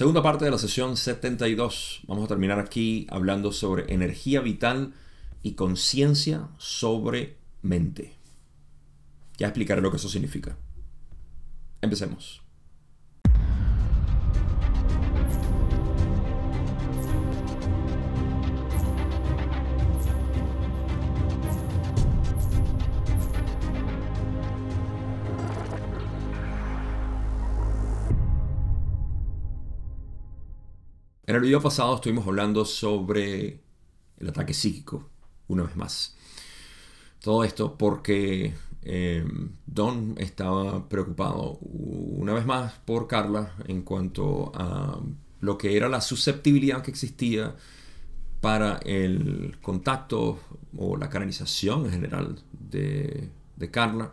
Segunda parte de la sesión 72. Vamos a terminar aquí hablando sobre energía vital y conciencia sobre mente. Ya explicaré lo que eso significa. Empecemos. En el video pasado estuvimos hablando sobre el ataque psíquico, una vez más. Todo esto porque eh, Don estaba preocupado una vez más por Carla en cuanto a lo que era la susceptibilidad que existía para el contacto o la canalización en general de, de Carla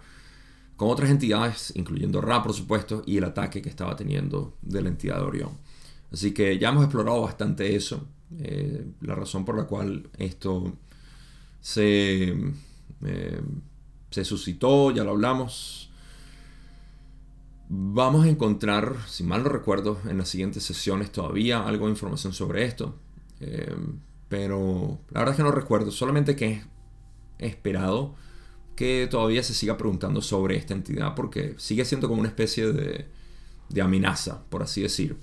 con otras entidades, incluyendo Ra, por supuesto, y el ataque que estaba teniendo de la entidad de Orión. Así que ya hemos explorado bastante eso. Eh, la razón por la cual esto se, eh, se suscitó, ya lo hablamos. Vamos a encontrar, si mal no recuerdo, en las siguientes sesiones todavía algo de información sobre esto. Eh, pero la verdad es que no recuerdo, solamente que he esperado que todavía se siga preguntando sobre esta entidad porque sigue siendo como una especie de, de amenaza, por así decir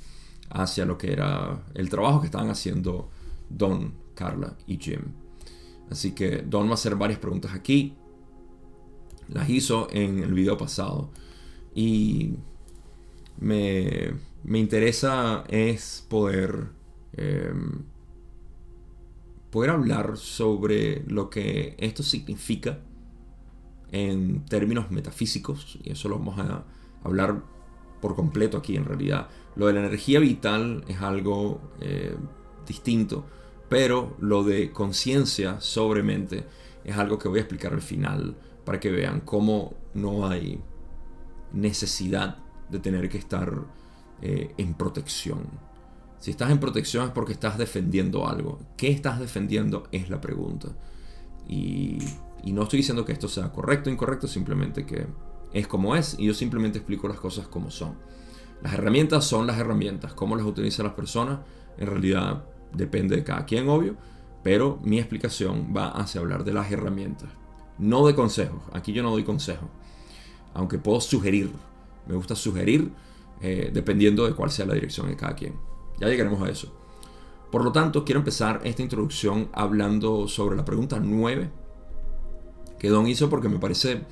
hacia lo que era el trabajo que estaban haciendo Don, Carla y Jim. Así que Don va a hacer varias preguntas aquí. Las hizo en el video pasado. Y me, me interesa es poder, em, poder hablar sobre lo que esto significa en términos metafísicos. Y eso lo vamos a hablar por completo aquí en realidad. Lo de la energía vital es algo eh, distinto, pero lo de conciencia sobre mente es algo que voy a explicar al final para que vean cómo no hay necesidad de tener que estar eh, en protección. Si estás en protección es porque estás defendiendo algo. ¿Qué estás defendiendo? Es la pregunta. Y, y no estoy diciendo que esto sea correcto o incorrecto, simplemente que es como es y yo simplemente explico las cosas como son. Las herramientas son las herramientas. Cómo las utilizan las personas, en realidad depende de cada quien, obvio. Pero mi explicación va hacia hablar de las herramientas. No de consejos. Aquí yo no doy consejos. Aunque puedo sugerir. Me gusta sugerir eh, dependiendo de cuál sea la dirección de cada quien. Ya llegaremos a eso. Por lo tanto, quiero empezar esta introducción hablando sobre la pregunta 9 que Don hizo porque me parece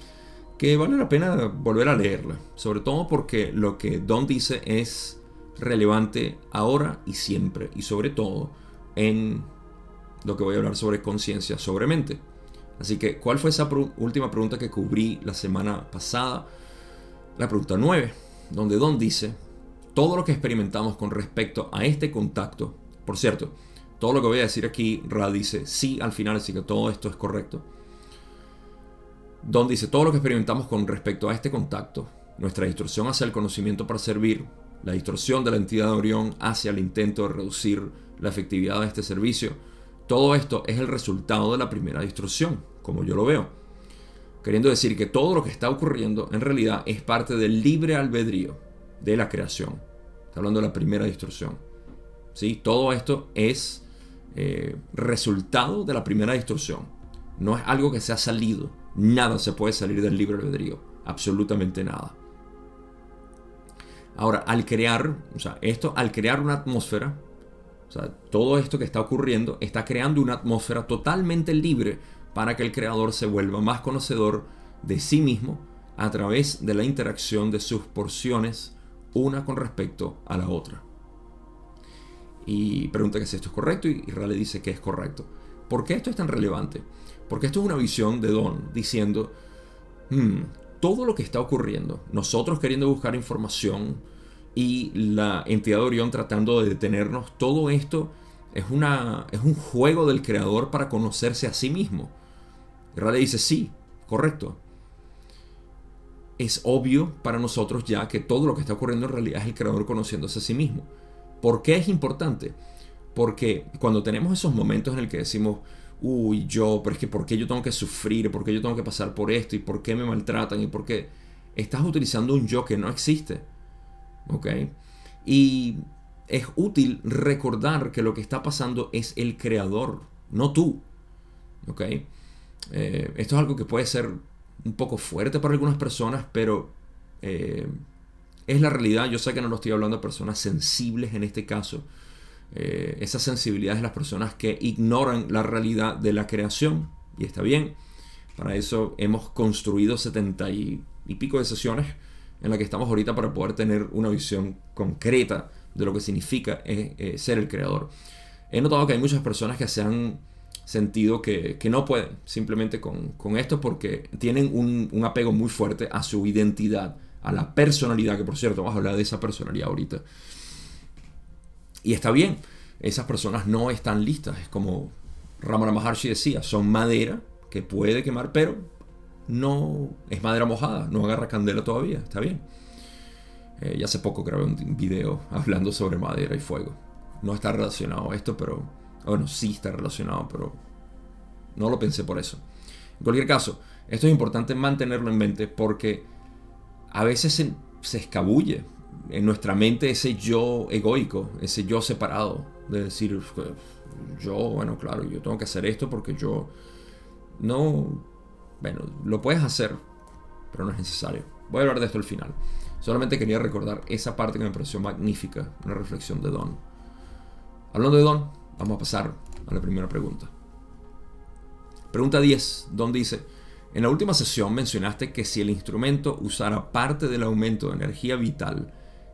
que vale la pena volver a leerla, sobre todo porque lo que Don dice es relevante ahora y siempre, y sobre todo en lo que voy a hablar sobre conciencia, sobre mente. Así que, ¿cuál fue esa última pregunta que cubrí la semana pasada? La pregunta 9, donde Don dice, todo lo que experimentamos con respecto a este contacto, por cierto, todo lo que voy a decir aquí, Ra dice sí al final, así que todo esto es correcto donde dice todo lo que experimentamos con respecto a este contacto, nuestra distorsión hacia el conocimiento para servir, la distorsión de la entidad de Orión hacia el intento de reducir la efectividad de este servicio, todo esto es el resultado de la primera distorsión, como yo lo veo. Queriendo decir que todo lo que está ocurriendo en realidad es parte del libre albedrío de la creación. Está hablando de la primera distorsión. ¿Sí? Todo esto es eh, resultado de la primera distorsión. No es algo que se ha salido Nada se puede salir del libre albedrío. Absolutamente nada. Ahora, al crear, o sea, esto, al crear una atmósfera, o sea, todo esto que está ocurriendo está creando una atmósfera totalmente libre para que el creador se vuelva más conocedor de sí mismo a través de la interacción de sus porciones una con respecto a la otra. Y pregunta que si esto es correcto y Rale dice que es correcto. ¿Por qué esto es tan relevante? Porque esto es una visión de Don diciendo, hmm, todo lo que está ocurriendo, nosotros queriendo buscar información y la entidad de Orión tratando de detenernos, todo esto es, una, es un juego del creador para conocerse a sí mismo. Rale dice, sí, correcto. Es obvio para nosotros ya que todo lo que está ocurriendo en realidad es el creador conociéndose a sí mismo. ¿Por qué es importante? Porque cuando tenemos esos momentos en el que decimos, uy, yo, pero es que ¿por qué yo tengo que sufrir? ¿Por qué yo tengo que pasar por esto? ¿Y por qué me maltratan? ¿Y por qué? Estás utilizando un yo que no existe. ¿Ok? Y es útil recordar que lo que está pasando es el creador, no tú. ¿Ok? Eh, esto es algo que puede ser un poco fuerte para algunas personas, pero eh, es la realidad. Yo sé que no lo estoy hablando de personas sensibles en este caso. Eh, esa sensibilidad es las personas que ignoran la realidad de la creación. Y está bien. Para eso hemos construido setenta y, pico de sesiones en las que estamos ahorita para poder tener una visión concreta de lo que significa ser el creador. He notado que hay muchas personas que se han sentido que, no pueden simplemente con, esto porque tienen un, apego muy fuerte a su identidad, a la personalidad, que por cierto vamos a hablar de esa personalidad ahorita. Y está bien, esas personas no están listas, es como Ramana Maharshi decía, son madera que puede quemar, pero no es madera mojada, no agarra candela todavía, está bien. Eh, ya hace poco grabé un video hablando sobre madera y fuego. No está relacionado a esto, pero bueno, sí está relacionado, pero no lo pensé por eso. En cualquier caso, esto es importante mantenerlo en mente porque a veces se, escabulle en nuestra mente ese yo egoico, ese yo separado, de decir, yo, bueno, claro, yo tengo que hacer esto porque yo no, bueno, lo puedes hacer, pero no es necesario. Voy a hablar de esto al final. Solamente quería recordar esa parte que me pareció magnífica, una reflexión de Don. Hablando de Don, Vamos a pasar a la primera pregunta. Pregunta 10, Don dice, en la última sesión mencionaste que si el instrumento usara parte del aumento de energía vital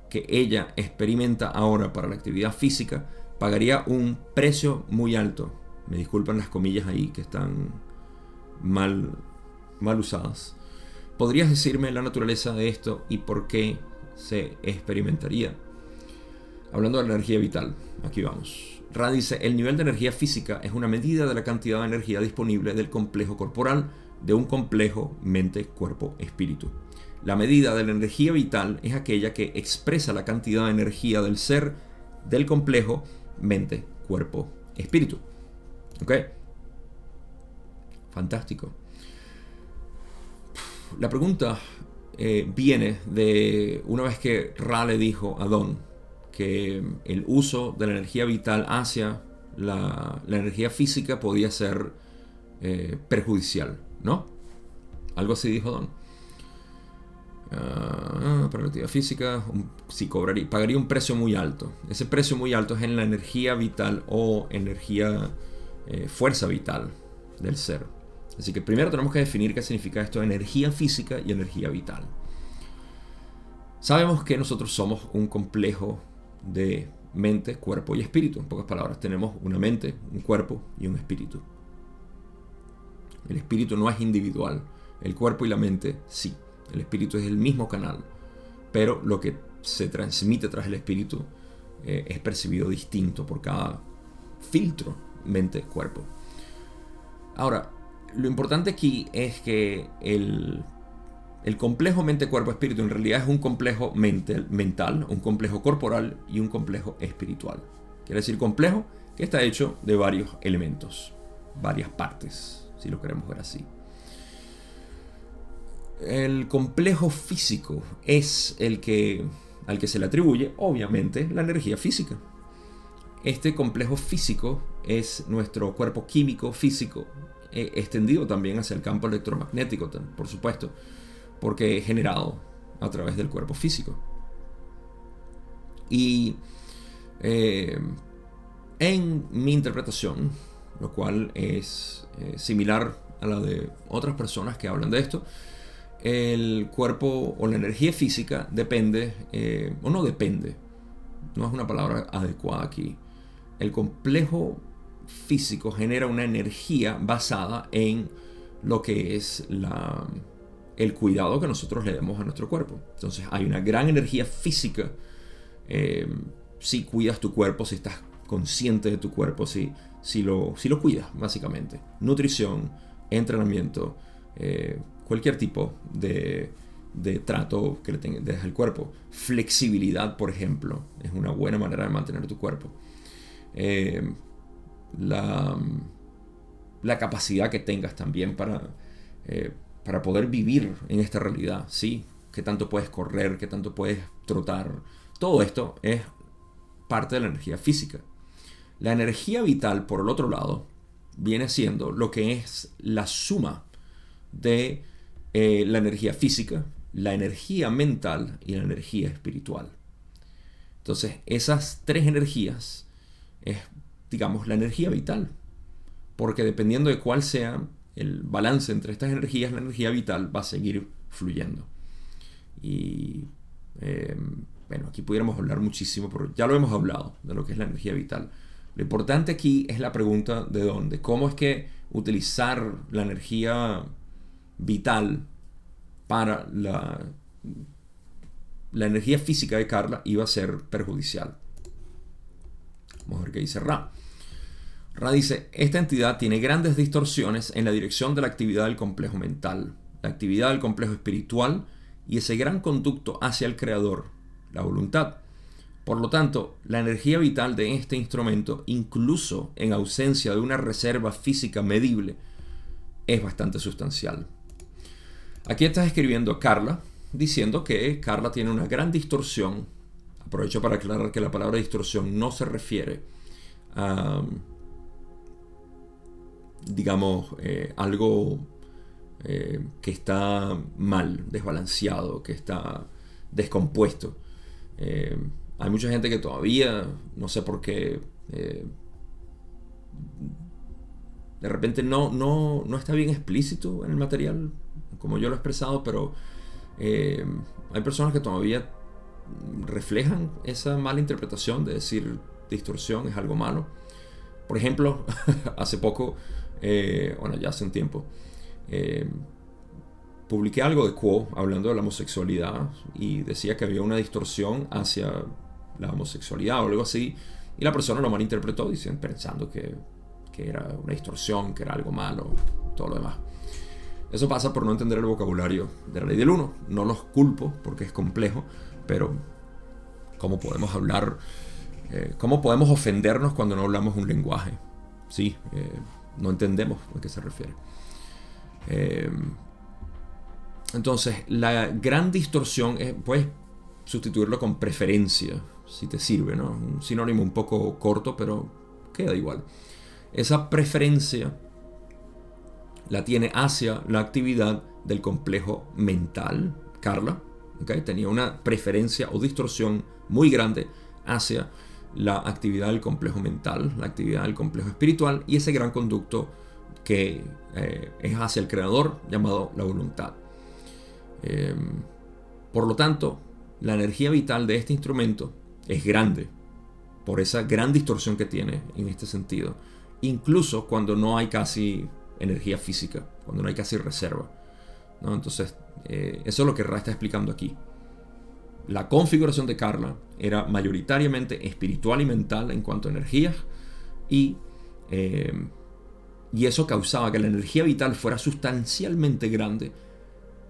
que ella experimenta ahora para la actividad física, pagaría un precio muy alto. Me disculpan las comillas ahí que están mal, mal usadas. ¿Podrías decirme la naturaleza de esto y por qué se experimentaría? Hablando de la energía vital, aquí vamos. Ra dice, el nivel de energía física es una medida de la cantidad de energía disponible del complejo corporal de un complejo mente-cuerpo-espíritu. La medida de la energía vital es aquella que expresa la cantidad de energía del ser del complejo mente-cuerpo-espíritu. ¿Ok? Fantástico. La pregunta eh, viene de una vez que Ra le dijo a Don, que el uso de la energía vital hacia la, energía física podía ser eh, perjudicial, ¿no? Algo así dijo Don. Ah, para la actividad física, si cobraría, pagaría un precio muy alto. Ese precio muy alto es en la energía vital o energía, eh, fuerza vital del ser. Así que primero tenemos que definir qué significa esto, energía física y energía vital. Sabemos que nosotros somos un complejo de mente, cuerpo y espíritu. En pocas palabras, tenemos una mente, un cuerpo y un espíritu. El espíritu no es individual, el cuerpo y la mente sí. El espíritu es el mismo canal, pero lo que se transmite tras el espíritu eh, es percibido distinto por cada filtro mente-cuerpo. Ahora, lo importante aquí es que el complejo mente-cuerpo-espíritu en realidad es un complejo mental, un complejo corporal y un complejo espiritual. Quiere decir complejo que está hecho de varios elementos, varias partes, si lo queremos ver así. El complejo físico es el que al que se le atribuye, obviamente, la energía física. Este complejo físico es nuestro cuerpo químico físico, eh, extendido también hacia el campo electromagnético, por supuesto porque es generado a través del cuerpo físico. Y eh, en mi interpretación, lo cual es eh, similar a la de otras personas que hablan de esto, el cuerpo o la energía física depende, eh, o no depende, no es una palabra adecuada aquí. El complejo físico genera una energía basada en lo que es la, el cuidado que nosotros le damos a nuestro cuerpo. Entonces hay una gran energía física eh, si cuidas tu cuerpo, si estás consciente de tu cuerpo, si, si, lo, si lo cuidas, básicamente. Nutrición, entrenamiento, eh, cualquier tipo de, trato que le tengas al cuerpo. Flexibilidad, por ejemplo, es una buena manera de mantener tu cuerpo. Eh, la, la, capacidad que tengas también para para poder vivir en esta realidad, ¿sí? ¿Qué tanto puedes correr? ¿Qué tanto puedes trotar? Todo esto es parte de la energía física. La energía vital, por el otro lado, viene siendo lo que es la suma de eh, la energía física, la energía mental y la energía espiritual. Entonces, esas tres energías es, digamos, la energía vital. Porque dependiendo de cuál sea el balance entre estas energías, la energía vital va a seguir fluyendo. Y em, bueno, aquí pudiéramos hablar muchísimo, pero ya lo hemos hablado de lo que es la energía vital. Lo importante aquí es la pregunta de dónde. ¿Cómo es que utilizar la energía vital para la, la energía física de Carla iba a ser perjudicial? Vamos a ver qué dice Ra. Ra dice, esta entidad tiene grandes distorsiones en la dirección de la actividad del complejo mental, la actividad del complejo espiritual y ese gran conducto hacia el creador, la voluntad. Por lo tanto, la energía vital de este instrumento, incluso en ausencia de una reserva física medible, es bastante sustancial. Aquí estás escribiendo Carla, diciendo que Carla tiene una gran distorsión. Aprovecho para aclarar que la palabra distorsión no se refiere a, digamos, eh, algo eh, que está mal, desbalanceado, que está descompuesto. Eh, hay mucha gente que todavía, no sé por qué, de repente no, no, no, está bien explícito en el material, como yo lo he expresado, pero eh, hay personas que todavía reflejan esa mala interpretación de decir distorsión es algo malo. Por ejemplo, hace poco, bueno, ya hace un tiempo, publiqué algo de Quo hablando de la homosexualidad y decía que había una distorsión hacia la homosexualidad o algo así y la persona lo malinterpretó diciendo, pensando que, que era una distorsión, que era algo malo, todo lo demás. Eso pasa por no entender el vocabulario de la ley del uno. No los culpo porque es complejo, pero ¿cómo podemos hablar? Eh, ¿Cómo podemos ofendernos cuando no hablamos un lenguaje? Sí, eh, no entendemos a qué se refiere. Eh, entonces, la gran distorsión, es, puedes sustituirlo con preferencia, si te sirve, ¿no? Un sinónimo un poco corto, pero queda igual. Esa preferencia la tiene hacia la actividad del complejo mental. Carla tenía una preferencia o distorsión muy grande hacia la actividad del complejo mental, la actividad del complejo espiritual y ese gran conducto que eh, es hacia el creador llamado la voluntad. Em, por lo tanto, la energía vital de este instrumento es grande, por esa gran distorsión que tiene en este sentido, incluso cuando no hay casi energía física, cuando no hay casi reserva. Entonces, eh, eso es lo que Ra está explicando aquí. La configuración de Carla era mayoritariamente espiritual y mental en cuanto a energías y, em, y eso causaba que la energía vital fuera sustancialmente grande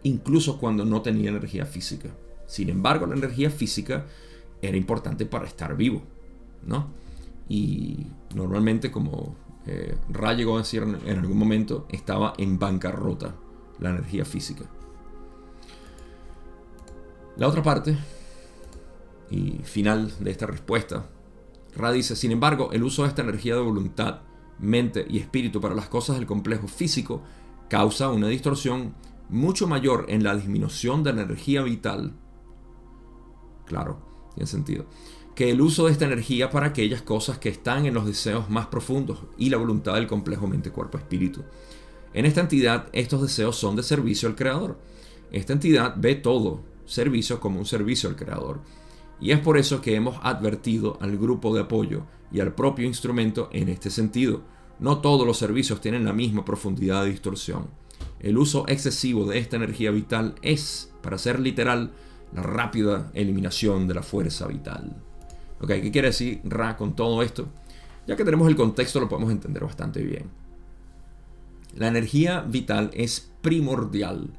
incluso cuando no tenía energía física. Sin embargo, la energía física era importante para estar vivo, ¿no? Y normalmente, como eh, Ra llegó a decir en algún momento, estaba en bancarrota la energía física. La otra parte y final de esta respuesta, Ra dice, sin embargo, el uso de esta energía de voluntad, mente y espíritu para las cosas del complejo físico causa una distorsión mucho mayor en la disminución de la energía vital, claro, tiene sentido, que el uso de esta energía para aquellas cosas que están en los deseos más profundos y la voluntad del complejo mente-cuerpo-espíritu. En esta entidad, estos deseos son de servicio al Creador. Esta entidad ve todo servicio como un servicio al Creador. Y es por eso que hemos advertido al grupo de apoyo y al propio instrumento en este sentido. No todos los servicios tienen la misma profundidad de distorsión. El uso excesivo de esta energía vital es, para ser literal, la rápida eliminación de la fuerza vital. Ok, ¿qué quiere decir Ra con todo esto? Ya que tenemos el contexto lo podemos entender bastante bien. La energía vital es primordial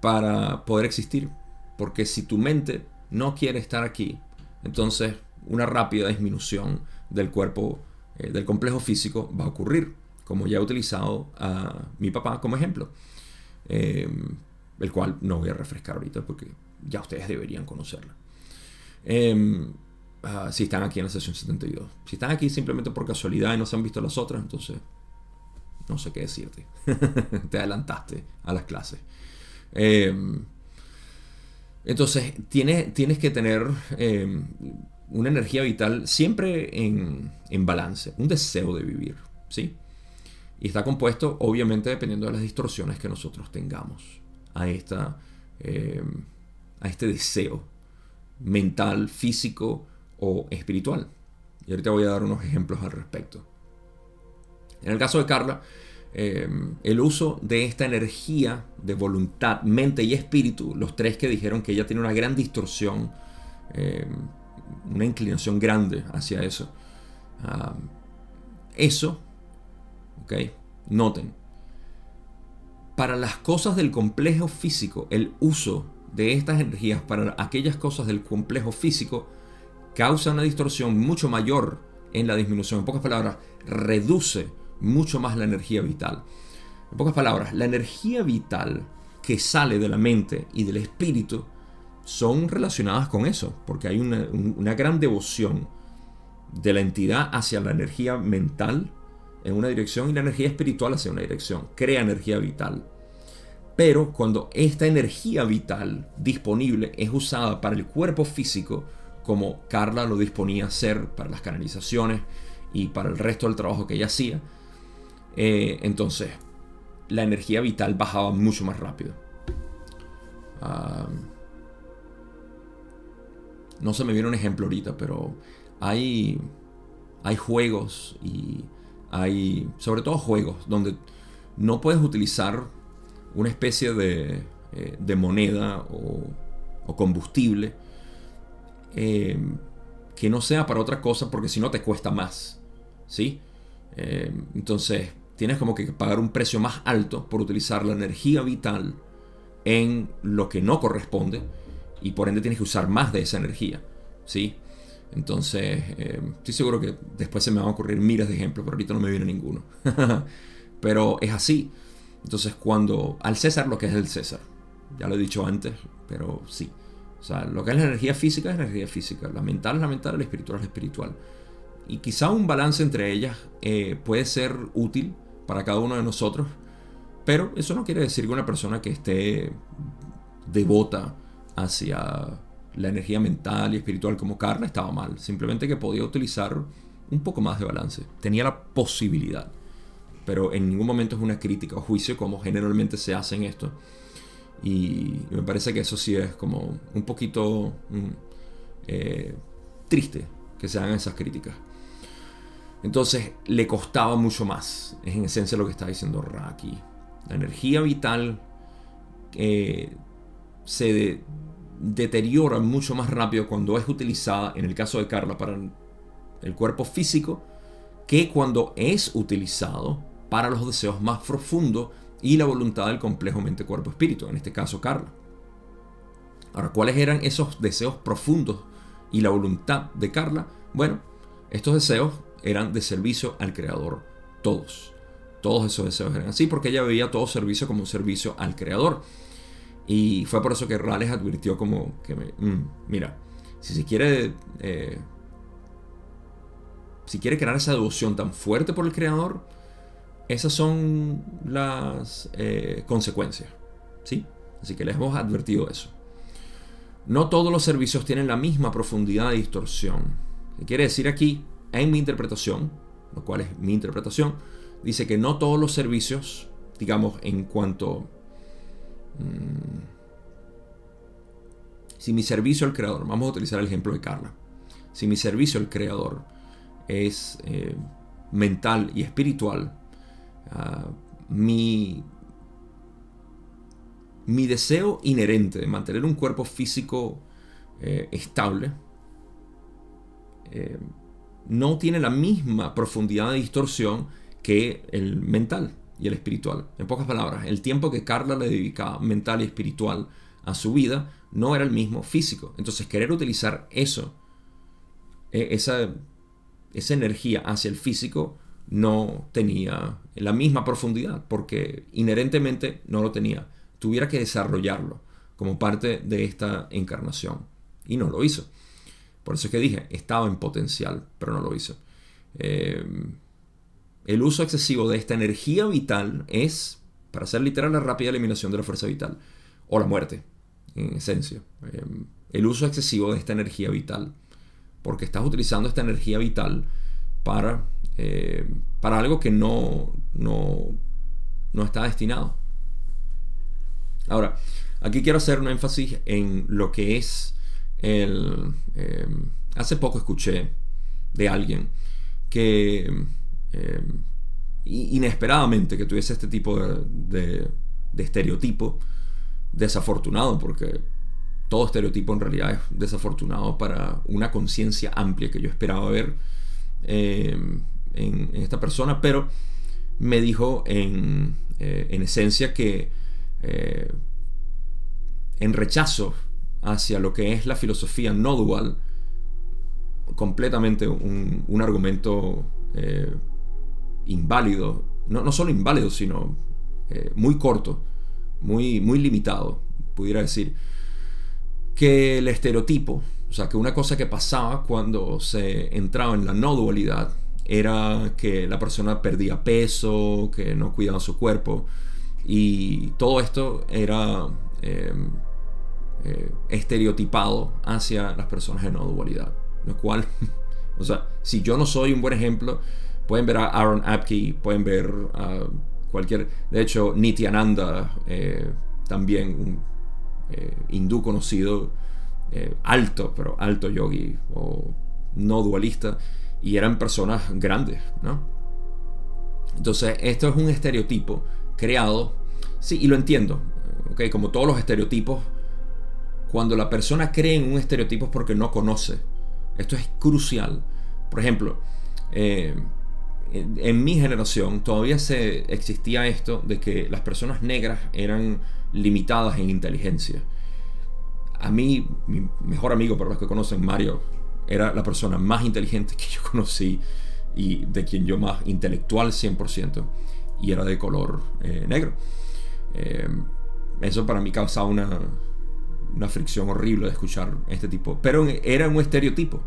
para poder existir, porque si tu mente no quiere estar aquí, entonces una rápida disminución del cuerpo, eh, del complejo físico va a ocurrir como ya he utilizado a mi papá como ejemplo, em, el cual no voy a refrescar ahorita porque ya ustedes deberían conocerla. Em, ah, si están aquí en la sesión 72. Si están aquí simplemente por casualidad y no se han visto las otras, entonces no sé qué decirte. Te adelantaste a las clases. Em, entonces, tienes, tienes que tener em, una energía vital siempre en, en, balance, un deseo de vivir, ¿sí? Y está compuesto, obviamente, dependiendo de las distorsiones que nosotros tengamos a, esta, em, a este deseo mental, físico o espiritual. Y ahorita voy a dar unos ejemplos al respecto. En el caso de Carla, eh, el uso de esta energía de voluntad, mente y espíritu, los tres que dijeron que ella tiene una gran distorsión, eh, una inclinación grande hacia eso. Ah, eso, ok, noten, para las cosas del complejo físico, el uso de estas energías para aquellas cosas del complejo físico causa una distorsión mucho mayor en la disminución. En pocas palabras, reduce mucho más la energía vital. En pocas palabras, la energía vital que sale de la mente y del espíritu son relacionadas con eso, porque hay una, gran devoción de la entidad hacia la energía mental en una dirección y la energía espiritual hacia una dirección. Crea energía vital. Pero cuando esta energía vital disponible es usada para el cuerpo físico, como Carla lo disponía a hacer para las canalizaciones y para el resto del trabajo que ella hacía, eh, entonces la energía vital bajaba mucho más rápido. no se me viene un ejemplo ahorita, pero hay, hay juegos y hay, sobre todo juegos, donde no puedes utilizar una especie de, eh, moneda o, combustible eh, que no sea para otra cosa porque si no te cuesta más. ¿sí? entonces, tienes como que pagar un precio más alto por utilizar la energía vital en lo que no corresponde y por ende tienes que usar más de esa energía, ¿sí? Entonces, eh, estoy seguro que después se me van a ocurrir miles de ejemplos, pero ahorita no me viene ninguno. pero es así. Entonces, cuando al César lo que es el César, ya lo he dicho antes, pero sí. O sea, lo que es la energía física es energía física, la mental es la mental, la espiritual es la espiritual. Y quizá un balance entre ellas eh, puede ser útil para cada uno de nosotros. Pero eso no quiere decir que una persona que esté devota hacia la energía mental y espiritual como Carla estaba mal. Simplemente que podía utilizar un poco más de balance. Tenía la posibilidad. Pero en ningún momento es una crítica o juicio como generalmente se hace en esto. Y me parece que eso sí es como un poquito mm, eh, triste que se hagan esas críticas. Entonces le costaba mucho más. Es en esencia lo que está diciendo Raki. La energía vital eh, se deteriora mucho más rápido cuando es utilizada, en el caso de Carla, para el cuerpo físico, que cuando es utilizado para los deseos más profundos y la voluntad del complejo mente-cuerpo-espíritu, en este caso Carla. Ahora, ¿cuáles eran esos deseos profundos y la voluntad de Carla? Bueno, estos deseos eran de servicio al Creador, todos. Todos esos deseos eran así porque ella veía todo servicio como un servicio al Creador. Y fue por eso que Rales advirtió como que, mm, mira, si se quiere, eh, si quiere crear esa devoción tan fuerte por el Creador, esas son las eh, consecuencias. ¿sí? Así que les hemos advertido eso. No todos los servicios tienen la misma profundidad de distorsión. ¿Qué quiere decir aquí? en mi interpretación, lo cual es mi interpretación, dice que no todos los servicios, digamos, en cuanto... Mm, si mi servicio al creador, vamos a utilizar el ejemplo de Carla, si mi servicio al creador es eh, mental y espiritual, mi, mi deseo inherente de mantener un cuerpo físico eh, estable, eh, no tiene la misma profundidad de distorsión que el mental y el espiritual. En pocas palabras, el tiempo que Carla le dedicaba mental y espiritual a su vida no era el mismo físico. Entonces, querer utilizar eso, e, esa, esa energía hacia el físico, no tenía la misma profundidad, porque inherentemente no lo tenía. Tuviera que desarrollarlo como parte de esta encarnación. Y no lo hizo. Por eso es que dije, estaba en potencial, pero no lo hizo. Eh, el uso excesivo de esta energía vital es, para hacer literal, la rápida eliminación de la fuerza vital. O la muerte, en esencia. Eh, el uso excesivo de esta energía vital. Porque estás utilizando esta energía vital para, eh, para algo que no, no, no está destinado. Ahora, aquí quiero hacer un énfasis en lo que es el... Eh, hace poco escuché de alguien que eh, inesperadamente que tuviese este tipo de, de, estereotipo desafortunado, porque todo estereotipo en realidad es desafortunado para una conciencia amplia que yo esperaba ver en, esta persona, pero me dijo en, en esencia que en rechazo hacia lo que es la filosofía no dual, completamente un, argumento eh, inválido, no, no, solo inválido, sino eh, muy corto, muy, muy limitado, pudiera decir, que el estereotipo, o sea, que una cosa que pasaba cuando se entraba en la no dualidad era que la persona perdía peso, que no cuidaba su cuerpo, y todo esto era eh, eh, estereotipado hacia las personas de no dualidad. Lo cual, o sea, si yo no soy un buen ejemplo, pueden ver a Aaron Apke, pueden ver a cualquier. De hecho, Nityananda, eh, también un eh, hindú conocido, alto, pero alto yogi o no dualista, y eran personas grandes, ¿no? Entonces, esto es un estereotipo creado, sí, y lo entiendo, ¿ok? Como todos los estereotipos cuando la persona cree en un estereotipo es porque no conoce. Esto es crucial. Por ejemplo, eh, en, mi generación todavía se existía esto de que las personas negras eran limitadas en inteligencia. A mí, mi mejor amigo, para los que conocen, Mario, era la persona más inteligente que yo conocí y de quien yo más intelectual 100% y era de color eh, negro. Eh, eso para mí causaba una, una fricción horrible de escuchar este tipo. Pero era un estereotipo,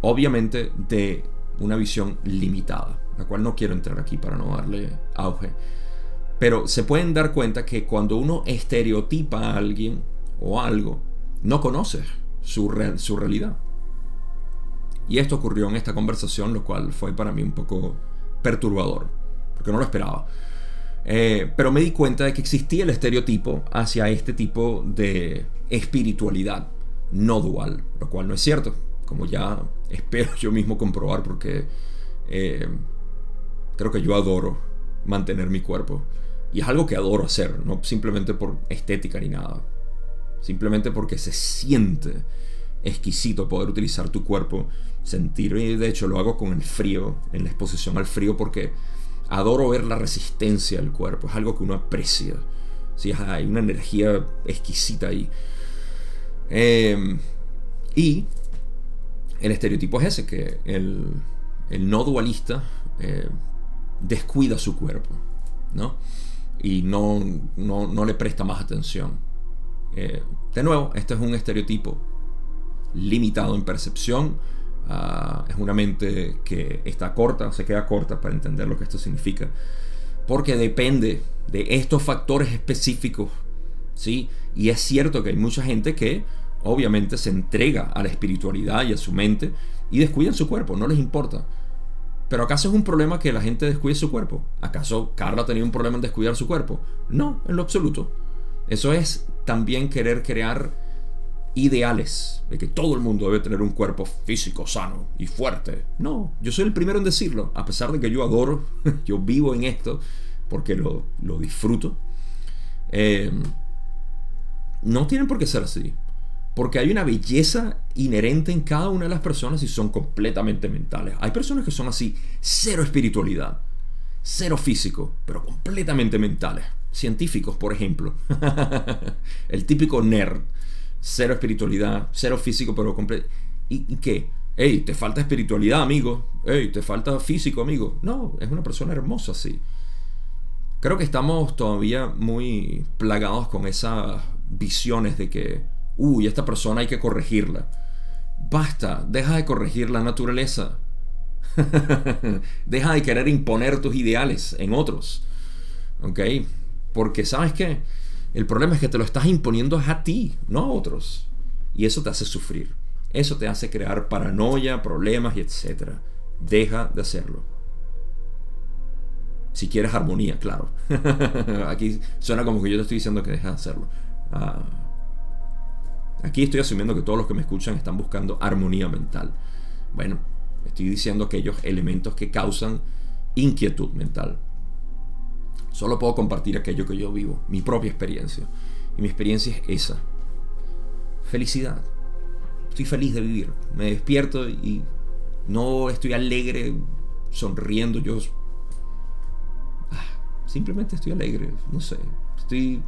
obviamente de una visión limitada, la cual no quiero entrar aquí para no darle auge. Pero se pueden dar cuenta que cuando uno estereotipa a alguien o algo, no conoce su, su realidad. Y esto ocurrió en esta conversación, lo cual fue para mí un poco perturbador, porque no lo esperaba. Eh, pero me di cuenta de que existía el estereotipo hacia este tipo de espiritualidad no dual, lo cual no es cierto, como ya espero yo mismo comprobar porque eh, creo que yo adoro mantener mi cuerpo y es algo que adoro hacer, no simplemente por estética ni nada, simplemente porque se siente exquisito poder utilizar tu cuerpo, sentir, y de hecho lo hago con el frío, en la exposición al frío porque adoro ver la resistencia del cuerpo, es algo que uno aprecia. ¿sí? Hay una energía exquisita ahí. Em, y el estereotipo es ese, que el, no dualista eh, descuida su cuerpo, ¿no? Y no, no, le presta más atención. Eh, de nuevo, este es un estereotipo limitado en percepción, Ah, es una mente que está corta, se queda corta para entender lo que esto significa. Porque depende de estos factores específicos. ¿sí? Y es cierto que hay mucha gente que obviamente se entrega a la espiritualidad y a su mente y descuidan su cuerpo, no les importa. Pero ¿acaso es un problema que la gente descuide su cuerpo? ¿Acaso Carla tenido un problema en descuidar su cuerpo? No, en lo absoluto. Eso es también querer crear ideales de que todo el mundo debe tener un cuerpo físico sano y fuerte. No, yo soy el primero en decirlo, a pesar de que yo adoro, yo vivo en esto porque lo, disfruto. Eh, no tienen por qué ser así, porque hay una belleza inherente en cada una de las personas y son completamente mentales. Hay personas que son así, cero espiritualidad, cero físico, pero completamente mentales. Científicos, por ejemplo. el típico nerd cero espiritualidad, cero físico, pero completo. ¿Y, qué? Ey, te falta espiritualidad, amigo. Ey, te falta físico, amigo. No, es una persona hermosa, sí. Creo que estamos todavía muy plagados con esas visiones de que, uy, esta persona hay que corregirla. Basta, deja de corregir la naturaleza. deja de querer imponer tus ideales en otros. ¿Ok? Porque sabes qué? El problema es que te lo estás imponiendo a ti, no a otros. Y eso te hace sufrir. Eso te hace crear paranoia, problemas y etc. Deja de hacerlo. Si quieres armonía, claro. Aquí suena como que yo te estoy diciendo que deja de hacerlo. Ah, aquí estoy asumiendo que todos los que me escuchan están buscando armonía mental. Bueno, estoy diciendo aquellos elementos que causan inquietud mental. Solo puedo compartir aquello que yo vivo, mi propia experiencia. Y mi experiencia es esa. Felicidad. Estoy feliz de vivir. Me despierto y no estoy alegre, sonriendo. Yo ah, simplemente estoy alegre. No sé. Estoy,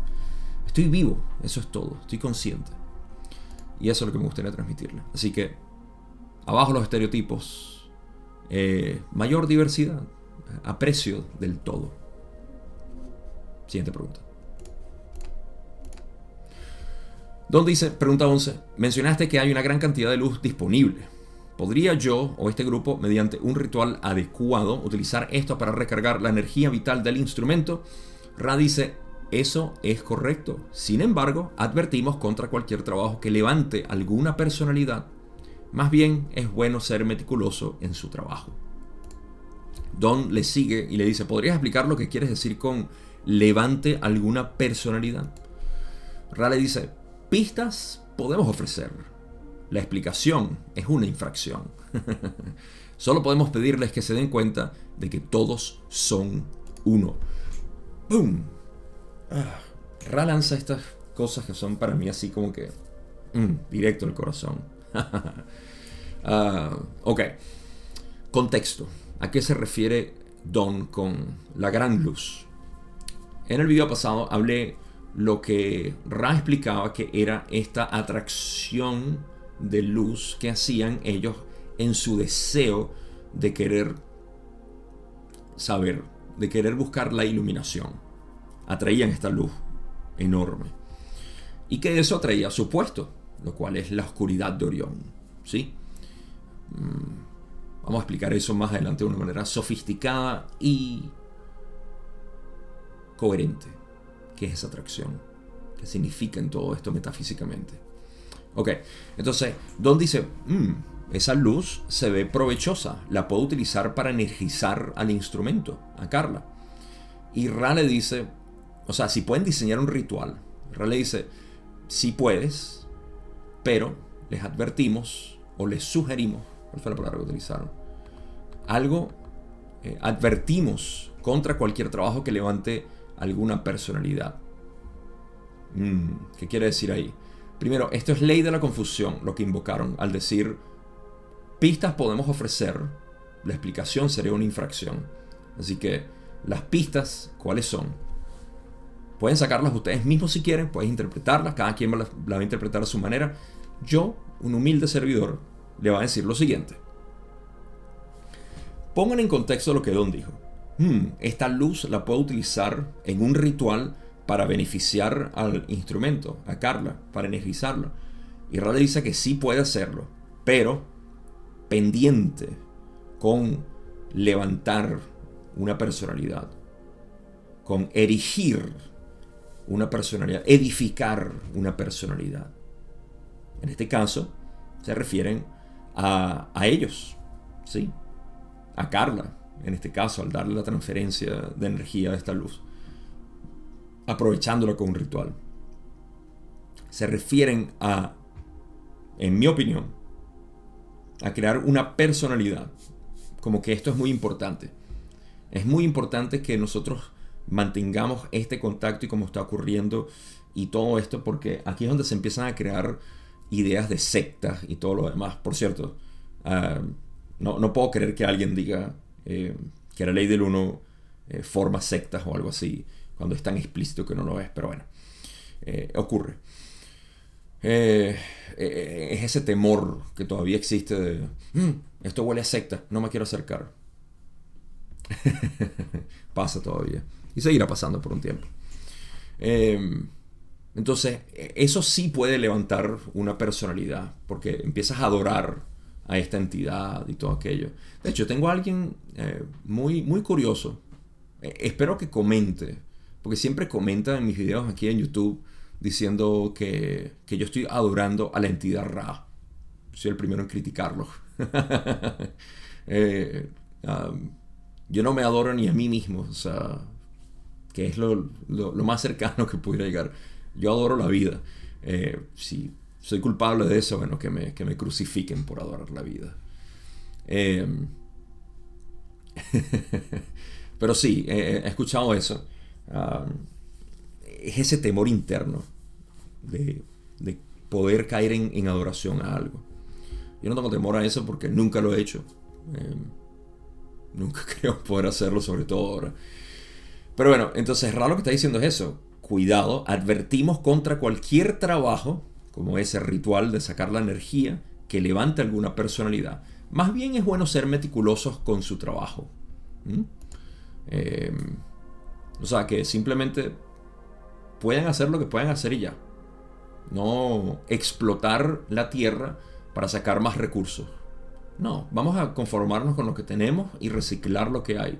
estoy vivo. Eso es todo. Estoy consciente. Y eso es lo que me gustaría transmitirle. Así que, abajo los estereotipos. Eh, mayor diversidad. Aprecio del todo. Siguiente pregunta. Don dice, pregunta 11, mencionaste que hay una gran cantidad de luz disponible. ¿Podría yo o este grupo, mediante un ritual adecuado, utilizar esto para recargar la energía vital del instrumento? Ra dice, eso es correcto. Sin embargo, advertimos contra cualquier trabajo que levante alguna personalidad. Más bien es bueno ser meticuloso en su trabajo. Don le sigue y le dice, ¿podrías explicar lo que quieres decir con levante alguna personalidad. Rale dice, pistas podemos ofrecer. La explicación es una infracción. Solo podemos pedirles que se den cuenta de que todos son uno. ¡Bum! Ah, Ra lanza estas cosas que son para mí así como que mm, directo al corazón. Ah, ok. Contexto. ¿A qué se refiere Don con la gran luz? En el video pasado hablé lo que Ra explicaba que era esta atracción de luz que hacían ellos en su deseo de querer saber, de querer buscar la iluminación. Atraían esta luz enorme. Y que eso atraía su puesto, lo cual es la oscuridad de Orión. ¿sí? Mm, vamos a explicar eso más adelante de una manera sofisticada y coherente. ¿Qué es esa atracción? ¿Qué significa en todo esto metafísicamente? Ok, entonces, Don dice, mm, esa luz se ve provechosa, la puedo utilizar para energizar al instrumento, a Carla. Y Ra le dice, o sea, si pueden diseñar un ritual, Ra le dice, si puedes, pero les advertimos o les sugerimos, ¿cuál fue la palabra que utilizaron? Algo, eh, advertimos contra cualquier trabajo que levante alguna personalidad. Mm, ¿Qué quiere decir ahí? Primero, esto es ley de la confusión, lo que invocaron al decir pistas podemos ofrecer, la explicación sería una infracción. Así que las pistas, ¿cuáles son? Pueden sacarlas ustedes mismos si quieren, pueden interpretarlas, cada quien la, va a interpretar a su manera. Yo, un humilde servidor, le va a decir lo siguiente. Pongan en contexto lo que Don dijo. Hmm, esta luz la puedo utilizar en un ritual para beneficiar al instrumento, a Carla, para energizarlo. Y Rale dice que sí puede hacerlo, pero pendiente con levantar una personalidad, con erigir una personalidad, edificar una personalidad. En este caso, se refieren a, a ellos, ¿sí? A Carla, en este caso, al darle la transferencia de energía a esta luz, aprovechándola con un ritual. Se refieren a, en mi opinión, a crear una personalidad. Como que esto es muy importante. Es muy importante que nosotros mantengamos este contacto y como está ocurriendo y todo esto, porque aquí es donde se empiezan a crear ideas de sectas y todo lo demás. Por cierto, ah, no, no, puedo creer que alguien diga, eh, que la ley del uno eh, forma sectas o algo así, cuando es tan explícito que no lo es, pero bueno, eh, ocurre. es ese temor que todavía existe de, mm, esto huele a secta, no me quiero acercar. Pasa todavía. Y seguirá pasando por un tiempo. Em, Entonces, eso sí puede levantar una personalidad, porque empiezas a adorar a esta entidad y todo aquello. De hecho, tengo a alguien eh, muy, muy curioso. Eh, espero que comente, porque siempre comenta en mis videos aquí en YouTube diciendo que, que yo estoy adorando a la entidad Ra. Soy el primero en criticarlo. Eh, yo no me adoro ni a mí mismo, o sea, que es lo, lo, más cercano que pudiera llegar. Yo adoro la vida. si soy culpable de eso, bueno, que me, que me crucifiquen por adorar la vida. Em, pero sí, he escuchado eso. es ese temor interno de, poder caer en, adoración a algo. Yo no tengo temor a eso porque nunca lo he hecho. Em, nunca creo poder hacerlo, sobre todo ahora. Pero bueno, entonces raro lo que está diciendo es eso. Cuidado, advertimos contra cualquier trabajo como ese ritual de sacar la energía que levante alguna personalidad. Más bien es bueno ser meticulosos con su trabajo. Em, o sea, que simplemente pueden hacer lo que pueden hacer y ya. No explotar la tierra para sacar más recursos. No, vamos a conformarnos con lo que tenemos y reciclar lo que hay.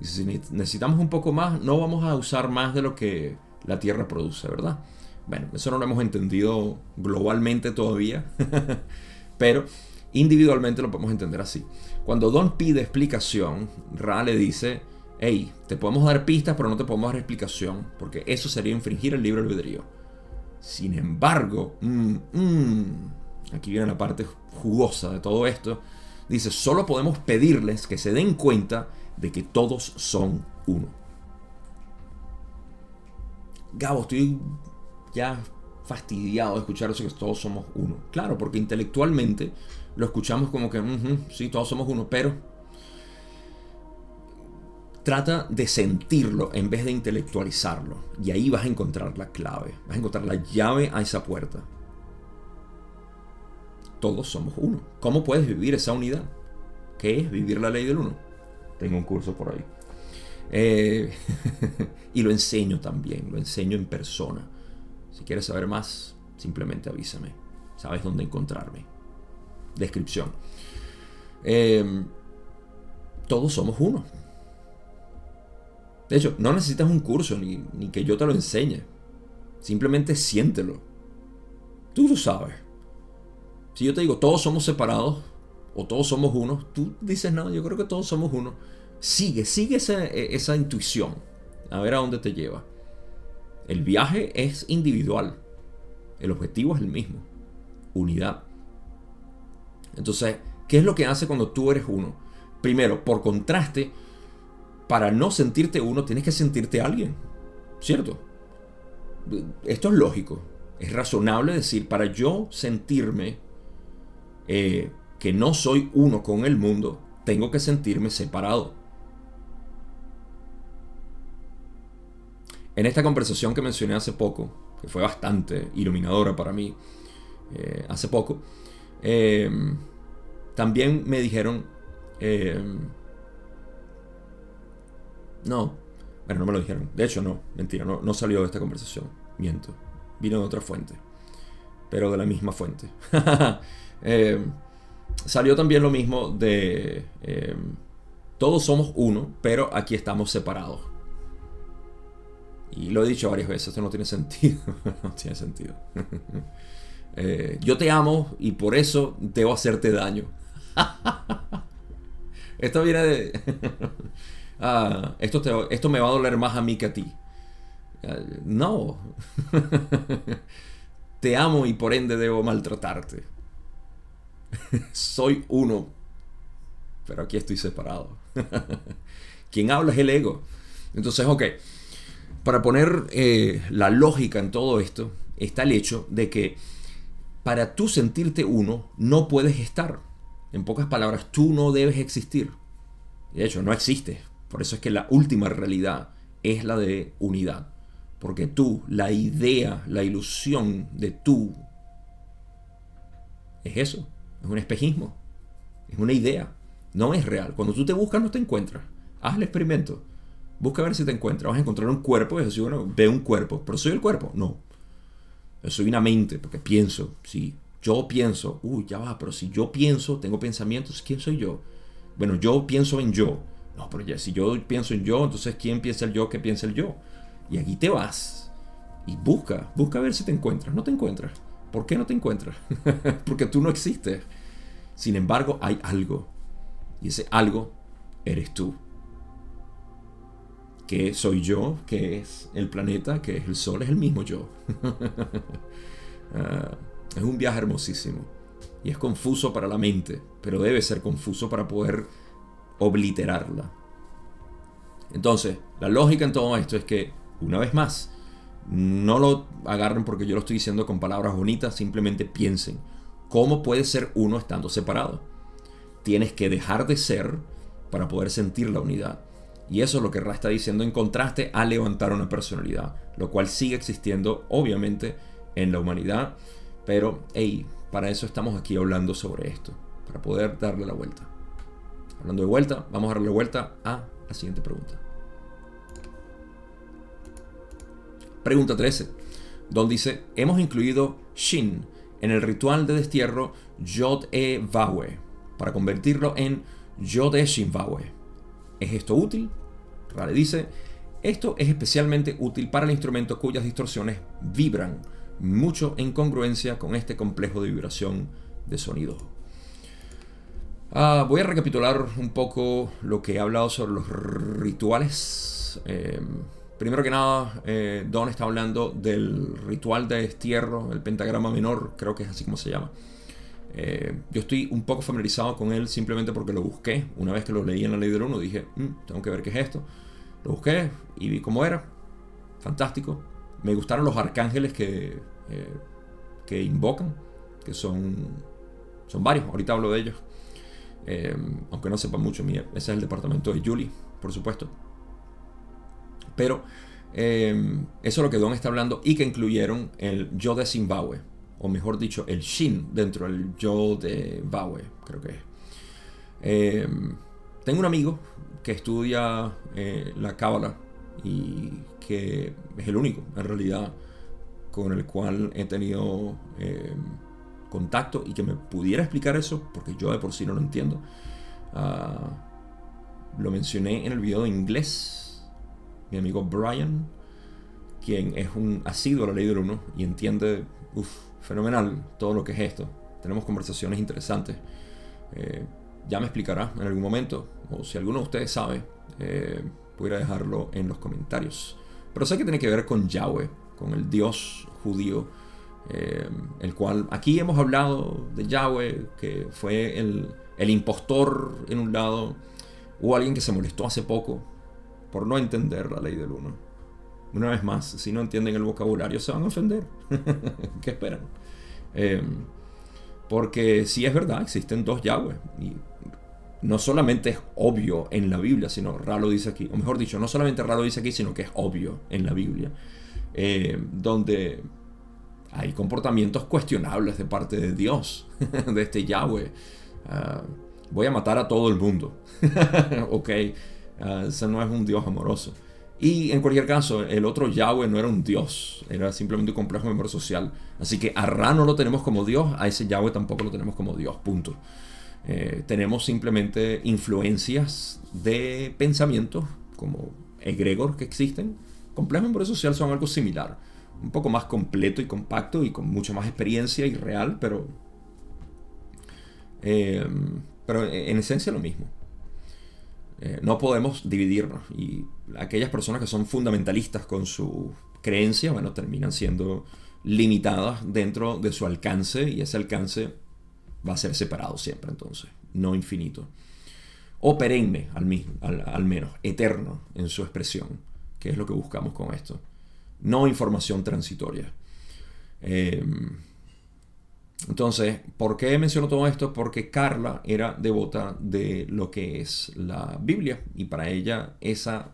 Y si necesitamos un poco más, no vamos a usar más de lo que la tierra produce, ¿verdad? Bueno, eso no lo hemos entendido globalmente todavía, pero individualmente lo podemos entender así. Cuando Don pide explicación, Ra le dice, hey, te podemos dar pistas, pero no te podemos dar explicación, porque eso sería infringir el libre albedrío. Sin embargo, mm, mm, aquí viene la parte jugosa de todo esto, dice, solo podemos pedirles que se den cuenta de que todos son uno. Gabo, estoy ya fastidiado de escuchar eso que todos somos uno. Claro, porque intelectualmente lo escuchamos como que, sí, todos somos uno, pero trata de sentirlo en vez de intelectualizarlo. Y ahí vas a encontrar la clave, vas a encontrar la llave a esa puerta. Todos somos uno. ¿Cómo puedes vivir esa unidad? ¿Qué es vivir la ley del uno? Tengo un curso por ahí. Eh, y lo enseño también, lo enseño en persona. Si quieres saber más, simplemente avísame. Sabes dónde encontrarme. Descripción. Em, todos somos uno. De hecho, no necesitas un curso ni, ni, que yo te lo enseñe. Simplemente siéntelo. Tú lo sabes. Si yo te digo todos somos separados o todos somos uno, tú dices no, yo creo que todos somos uno. Sigue, sigue esa, esa intuición. A ver a dónde te lleva. El viaje es individual. El objetivo es el mismo. Unidad. Entonces, ¿qué es lo que hace cuando tú eres uno? Primero, por contraste, para no sentirte uno, tienes que sentirte alguien. ¿Cierto? Esto es lógico. Es razonable decir, para yo sentirme eh, que no soy uno con el mundo, tengo que sentirme separado. En esta conversación que mencioné hace poco, que fue bastante iluminadora para mí eh, hace poco, eh, también me dijeron, eh, no, bueno, no me lo dijeron, de hecho no, mentira, no, no salió de esta conversación, miento, vino de otra fuente, pero de la misma fuente. salió también lo mismo de, todos somos uno, pero aquí estamos separados. Y lo he dicho varias veces, esto no tiene sentido. no tiene sentido. Eh, yo te amo y por eso debo hacerte daño. esto viene de... Ah, esto, esto me va a doler más a mí que a ti. Ah, no. te amo y por ende debo maltratarte. Soy uno, pero aquí estoy separado. Quien habla es el ego. Entonces, ok para poner eh, la lógica en todo esto, está el hecho de que para tú sentirte uno, no puedes estar. En pocas palabras, tú no debes existir. De hecho, no existes. Por eso es que la última realidad es la de unidad. Porque tú, la idea, la ilusión de tú, es eso. Es un espejismo. Es una idea. No es real. Cuando tú te buscas, no te encuentras. Haz el experimento. Busca ver si te encuentras. Vas a encontrar un cuerpo y decir, bueno, ve un cuerpo. ¿Pero soy el cuerpo? No. Soy una mente, porque pienso. Si yo pienso, uy, ya va, pero si yo pienso, tengo pensamientos, ¿quién soy yo? Bueno, yo pienso en yo. No, pero ya, si yo pienso en yo, entonces ¿quién piensa el yo? ¿Qué piensa el yo? Y aquí te vas. Y busca, busca ver si te encuentras. No te encuentras. ¿Por qué no te encuentras? Porque tú no existes. Sin embargo, hay algo. Y ese algo eres tú. Que soy yo, que es el planeta, que es el sol, es el mismo yo. Ah, es un viaje hermosísimo. Y es confuso para la mente, pero debe ser confuso para poder obliterarla. Entonces, la lógica en todo esto es que, una vez más, no lo agarren porque yo lo estoy diciendo con palabras bonitas, simplemente piensen, ¿cómo puede ser uno estando separado? Tienes que dejar de ser para poder sentir la unidad. Y eso es lo que Ra está diciendo en contraste a levantar una personalidad, lo cual sigue existiendo obviamente en la humanidad, pero hey, para eso estamos aquí hablando sobre esto, para poder darle la vuelta. Hablando de vuelta, vamos a darle vuelta a la siguiente pregunta. Pregunta 13, donde dice, hemos incluido Shin en el ritual de destierro Yod-E Vawe para convertirlo en Yod-E Shin Vawe. ¿Es esto útil? Rale dice, esto es especialmente útil para el instrumento cuyas distorsiones vibran mucho en congruencia con este complejo de vibración de sonido. Ah, voy a recapitular un poco lo que he hablado sobre los rituales. Eh, primero que nada, eh, Don está hablando del ritual de destierro, el pentagrama menor, creo que es así como se llama. Eh, yo estoy un poco familiarizado con él simplemente porque lo busqué. Una vez que lo leí en la ley del 1 dije, mm, tengo que ver qué es esto. Lo busqué y vi cómo era. Fantástico. Me gustaron los arcángeles que, que invocan, que son, son varios. Ahorita hablo de ellos. Eh, aunque no sepa mucho, ese es el departamento de Julie, por supuesto. Pero eh, eso es lo que Don está hablando y que incluyeron el yo de Zimbabue, o mejor dicho, el Shin dentro del yo de Zimbabue, creo que es. Eh, tengo un amigo que estudia la Cábala y que es el único, en realidad, con el cual he tenido contacto y que me pudiera explicar eso, porque yo de por sí no lo entiendo. Ah, lo mencioné en el video de inglés, mi amigo Brian, quien es un asiduo a la ley del uno y entiende fenomenal todo lo que es esto. Tenemos conversaciones interesantes. Eh, ya me explicará en algún momento, o si alguno de ustedes sabe, eh, pudiera dejarlo en los comentarios. Pero sé que tiene que ver con Yahweh, con el Dios judío eh, el cual aquí hemos hablado de Yahweh, que fue el, impostor en un lado, o alguien que se molestó hace poco por no entender la ley del uno. Una vez más, si no entienden el vocabulario se van a ofender. ¿Qué esperan? Eh, porque si es verdad, existen dos Yahweh. Y no solamente es obvio en la Biblia, sino Ralo dice aquí, o mejor dicho, no solamente Ralo dice aquí, sino que es obvio en la Biblia. Eh, donde hay comportamientos cuestionables de parte de Dios, de este Yahweh. Ah, voy a matar a todo el mundo. ok, uh, ese no es un Dios amoroso. Y en cualquier caso, el otro Yahweh no era un Dios, era simplemente un complejo member social. Así que a Ra no lo tenemos como Dios, a ese Yahweh tampoco lo tenemos como Dios, punto. Eh, tenemos simplemente influencias de pensamientos como egregor que existen. Complejos member social son algo similar un poco más completo y compacto y con mucha más experiencia y real, pero, eh, pero en esencia lo mismo. Eh, no podemos dividirnos y aquellas personas que son fundamentalistas con su creencia, bueno, terminan siendo limitadas dentro de su alcance y ese alcance va a ser separado siempre entonces, no infinito. O perenne al, al menos, eterno en su expresión, que es lo que buscamos con esto no información transitoria. Em, entonces, ¿por qué menciono todo esto? Porque Carla era devota de lo que es la Biblia y para ella esa,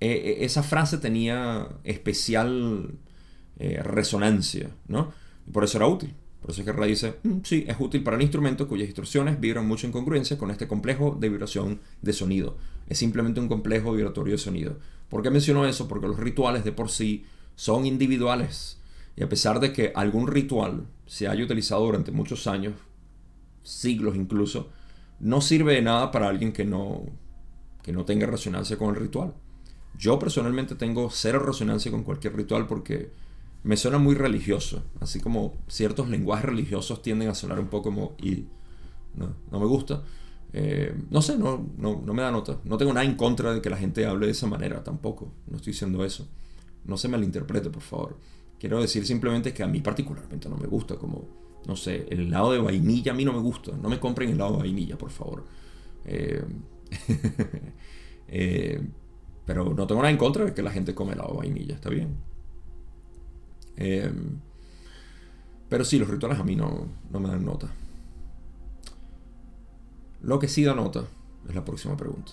e, e, esa frase tenía especial eh, resonancia, ¿no? Y por eso era útil. Por eso es que Carla dice, mm, sí, es útil para el instrumento cuyas distorsiones vibran mucho en congruencia con este complejo de vibración de sonido. Es simplemente un complejo vibratorio de sonido. ¿Por qué menciono eso? Porque los rituales de por sí son individuales. Y a pesar de que algún ritual se haya utilizado durante muchos años, siglos incluso, no sirve de nada para alguien que no, que no tenga resonancia con el ritual. Yo personalmente tengo cero resonancia con cualquier ritual porque me suena muy religioso, así como ciertos lenguajes religiosos tienden a sonar un poco como y no, me gusta. Eh, no sé, no, no, no, me da nota. No tengo nada en contra de que la gente hable de esa manera tampoco. No estoy diciendo eso. No se malinterprete, por favor. Quiero decir simplemente que a mí particularmente no me gusta, como, no sé, el helado de vainilla a mí no me gusta. No me compren helado de vainilla, por favor. Eh, eh, pero no tengo nada en contra de que la gente come helado de vainilla, está bien. Em, pero sí, los rituales a mí no, me dan nota. Lo que sí da nota es la próxima pregunta.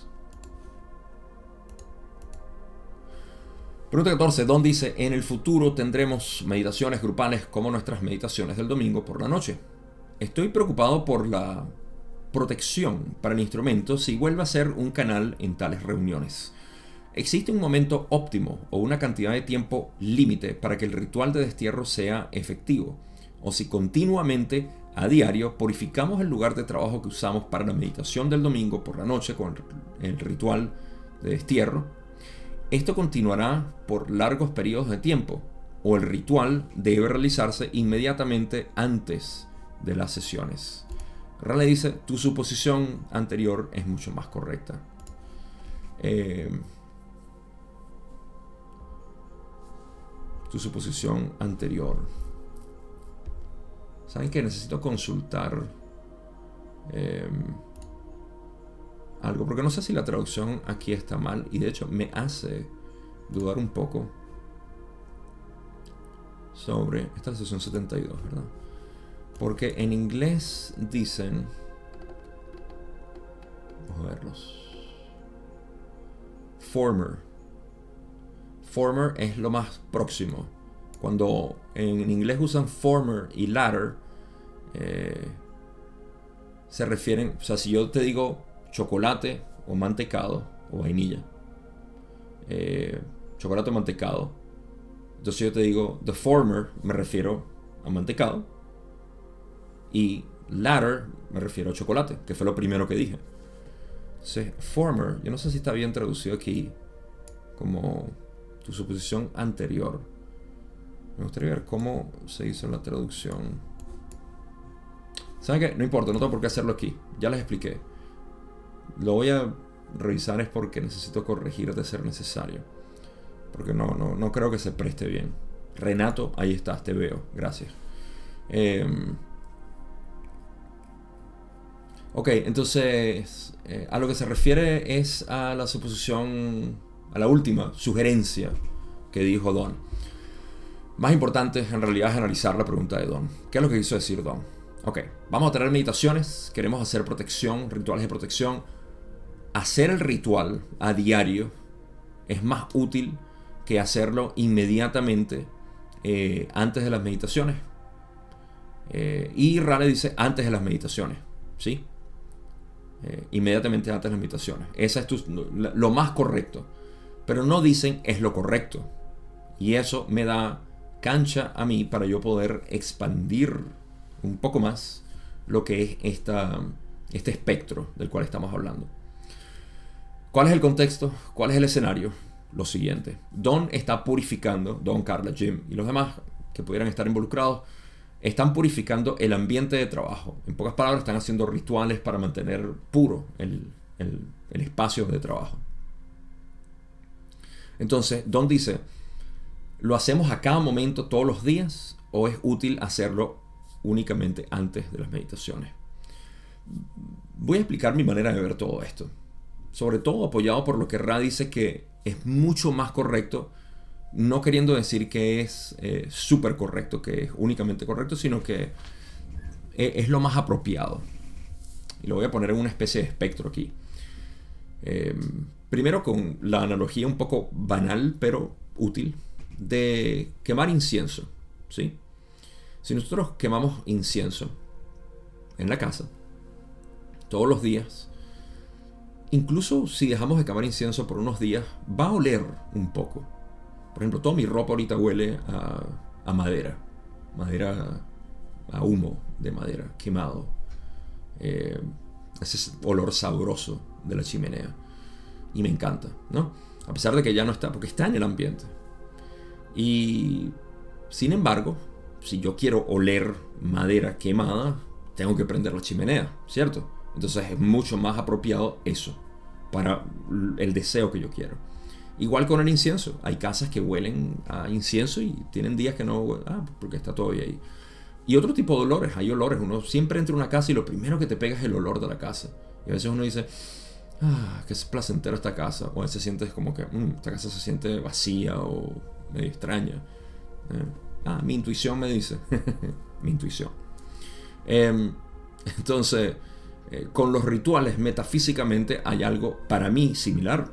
Pregunta 14. Don dice, en el futuro tendremos meditaciones grupales como nuestras meditaciones del domingo por la noche. Estoy preocupado por la protección para el instrumento si vuelve a ser un canal en tales reuniones. ¿Existe un momento óptimo o una cantidad de tiempo límite para que el ritual de destierro sea efectivo? O si continuamente, a diario, purificamos el lugar de trabajo que usamos para la meditación del domingo por la noche con el ritual de destierro, esto continuará por largos periodos de tiempo o el ritual debe realizarse inmediatamente antes de las sesiones. Rale dice, tu suposición anterior es mucho más correcta. Eh, tu suposición anterior. ¿Saben que necesito consultar em, algo? Porque no sé si la traducción aquí está mal y de hecho me hace dudar un poco sobre... Esta sesión 72, ¿verdad? Porque en inglés dicen... Vamos a verlos. Former former es lo más próximo. Cuando en inglés usan former y latter, eh, se refieren, o sea, si yo te digo chocolate o mantecado o vainilla, eh, chocolate o mantecado, entonces yo te digo the former, me refiero a mantecado, y latter me refiero a chocolate, que fue lo primero que dije. Entonces, former, yo no sé si está bien traducido aquí como tu suposición anterior. Me gustaría ver cómo se hizo la traducción. ¿Saben qué? No importa, no tengo por qué hacerlo aquí. Ya les expliqué. Lo voy a revisar es porque necesito corregir de ser necesario. Porque no, no, no creo que se preste bien. Renato, ahí estás, te veo. Gracias. Em, ok, entonces eh, a lo que se refiere es a la suposición a la última sugerencia que dijo Don. Más importante en realidad es analizar la pregunta de Don. ¿Qué es lo que quiso decir Don? Ok, vamos a tener meditaciones, queremos hacer protección, rituales de protección. Hacer el ritual a diario es más útil que hacerlo inmediatamente eh, antes de las meditaciones. Eh, y Rale dice antes de las meditaciones, ¿sí? Eh, inmediatamente antes de las meditaciones. Esa es lo más correcto pero no dicen es lo correcto. Y eso me da cancha a mí para yo poder expandir un poco más lo que es esta, este espectro del cual estamos hablando. ¿Cuál es el contexto? ¿Cuál es el escenario? Lo siguiente. Don está purificando, Don, Carla, Jim y los demás que pudieran estar involucrados, están purificando el ambiente de trabajo. En pocas palabras, están haciendo rituales para mantener puro el, el espacio de trabajo. Entonces, Don dice, ¿lo hacemos a cada momento todos los días o es útil hacerlo únicamente antes de las meditaciones? Voy a explicar mi manera de ver todo esto. Sobre todo apoyado por lo que Ra dice que es mucho más correcto, no queriendo decir que es eh, súper correcto, que es únicamente correcto, sino que e, es lo más apropiado. Y lo voy a poner en una especie de espectro aquí. Em, Primero con la analogía un poco banal, pero útil, de quemar incienso. ¿sí? Si nosotros quemamos incienso en la casa, todos los días, incluso si dejamos de quemar incienso por unos días, va a oler un poco. Por ejemplo, toda mi ropa ahorita huele a, madera, madera a humo de madera quemado. Eh, ese olor sabroso de la chimenea. Y me encanta, ¿no? A pesar de que ya no está, porque está en el ambiente. Y sin embargo, si yo quiero oler madera quemada, tengo que prender la chimenea, ¿cierto? Entonces es mucho más apropiado eso para el deseo que yo quiero. Igual con el incienso. Hay casas que huelen a incienso y tienen días que no ah, porque está todavía ahí. Y otro tipo de olores, hay olores. Uno siempre entra a una casa y lo primero que te pega es el olor de la casa. Y a veces uno dice, ah, que es placentero esta casa. O a veces sientes como que mm, esta casa se siente vacía o medio extraña. Eh, ah, mi intuición me dice. mi intuición. Em, entonces, eh, con los rituales metafísicamente hay algo para mí similar.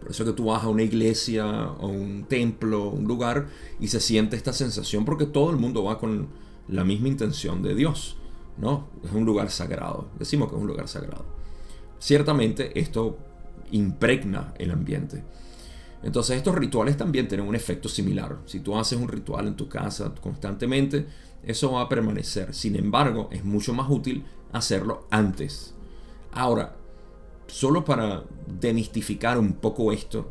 Por eso que tú vas a una iglesia o un templo, un lugar, y se siente esta sensación porque todo el mundo va con la misma intención de Dios. ¿no? Es un lugar sagrado. Decimos que es un lugar sagrado. Ciertamente esto impregna el ambiente. Entonces estos rituales también tienen un efecto similar. Si tú haces un ritual en tu casa constantemente, eso va a permanecer. Sin embargo, es mucho más útil hacerlo antes. Ahora, solo para demistificar un poco esto,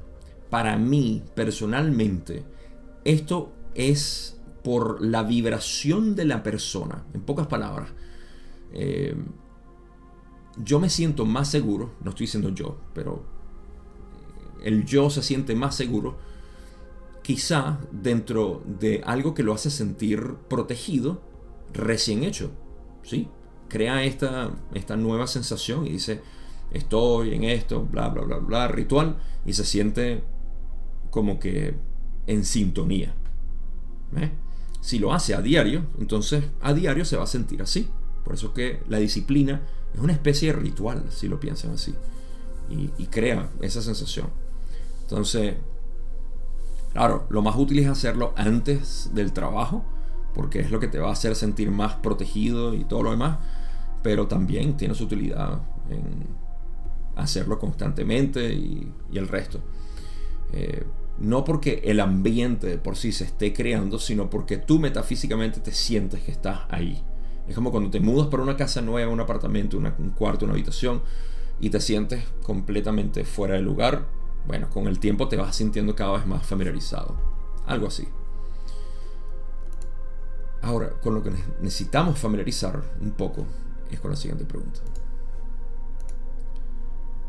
para mí personalmente, esto es por la vibración de la persona. En pocas palabras, eh, yo me siento más seguro, no estoy diciendo yo, pero el yo se siente más seguro, quizá dentro de algo que lo hace sentir protegido, recién hecho. ¿sí? Crea esta, esta nueva sensación y dice, estoy en esto, bla, bla, bla, bla, ritual, y se siente como que en sintonía. Si lo hace a diario, entonces a diario se va a sentir así. Por eso que la disciplina es una especie de ritual, si lo piensan así, y, crea esa sensación. Entonces, claro, lo más útil es hacerlo antes del trabajo, porque es lo que te va a hacer sentir más protegido y todo lo demás, pero también tiene su utilidad en hacerlo constantemente y, el resto. Eh, no porque el ambiente por sí se esté creando, sino porque tú metafísicamente te sientes que estás ahí. Es como cuando te mudas para una casa nueva, un apartamento, un cuarto, una habitación, y te sientes completamente fuera de lugar. Bueno, con el tiempo te vas sintiendo cada vez más familiarizado. Algo así. Ahora, con lo que necesitamos familiarizar un poco es con la siguiente pregunta.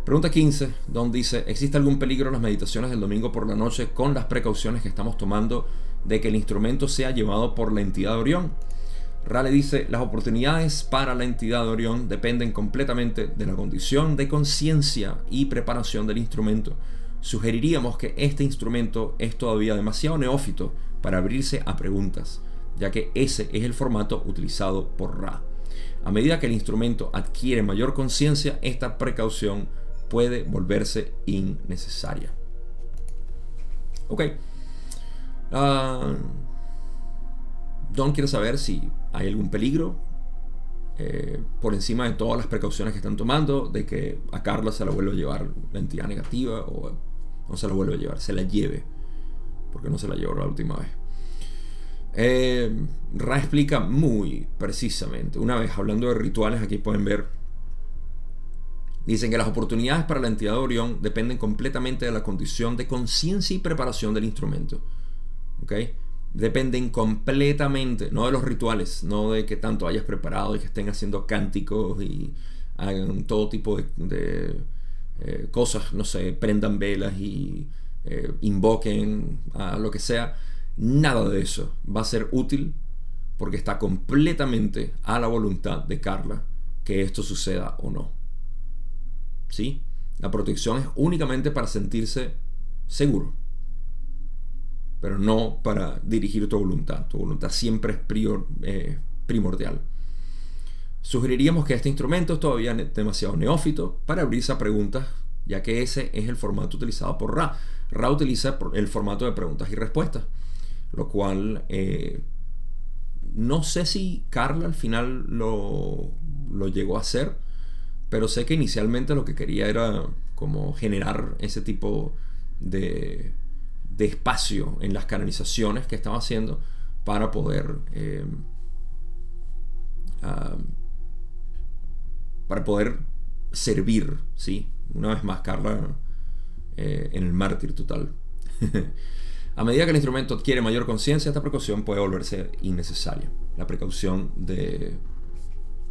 Pregunta 15, donde dice, ¿existe algún peligro en las meditaciones del domingo por la noche con las precauciones que estamos tomando de que el instrumento sea llevado por la entidad de Orión? Rale dice, las oportunidades para la entidad de Orión dependen completamente de la condición de conciencia y preparación del instrumento. Sugeriríamos que este instrumento es todavía demasiado neófito para abrirse a preguntas, ya que ese es el formato utilizado por Ra. A medida que el instrumento adquiere mayor conciencia, esta precaución puede volverse innecesaria. Ok. Uh, Don quiere saber si hay algún peligro eh, por encima de todas las precauciones que están tomando, de que a Carla se la vuelva a llevar la entidad negativa o no se la vuelva a llevar, se la lleve, porque no se la llevó la última vez. Eh, Ra explica muy precisamente, una vez hablando de rituales, aquí pueden ver Dicen que las oportunidades para la entidad de Orión dependen completamente de la condición de conciencia y preparación del instrumento. ¿Ok? Dependen completamente, no de los rituales, no de que tanto hayas preparado y que estén haciendo cánticos y hagan todo tipo de, eh, cosas, no sé, prendan velas y eh, invoquen a lo que sea. Nada de eso va a ser útil porque está completamente a la voluntad de Carla que esto suceda o no. ¿sí? La protección es únicamente para sentirse seguro, pero no para dirigir tu voluntad. Tu voluntad siempre es eh, primordial. Sugeriríamos que este instrumento es todavía demasiado neófito para abrirse a preguntas, ya que ese es el formato utilizado por Ra. Ra utiliza el formato de preguntas y respuestas, lo cual eh, no sé si Carla al final lo, lo llegó a hacer pero sé que inicialmente lo que quería era como generar ese tipo de, espacio en las canalizaciones que estaba haciendo para poder eh, ah, para poder servir, ¿sí? Una vez más, Carla eh, en el mártir total. A medida que el instrumento adquiere mayor conciencia, esta precaución puede volverse innecesaria. La precaución de,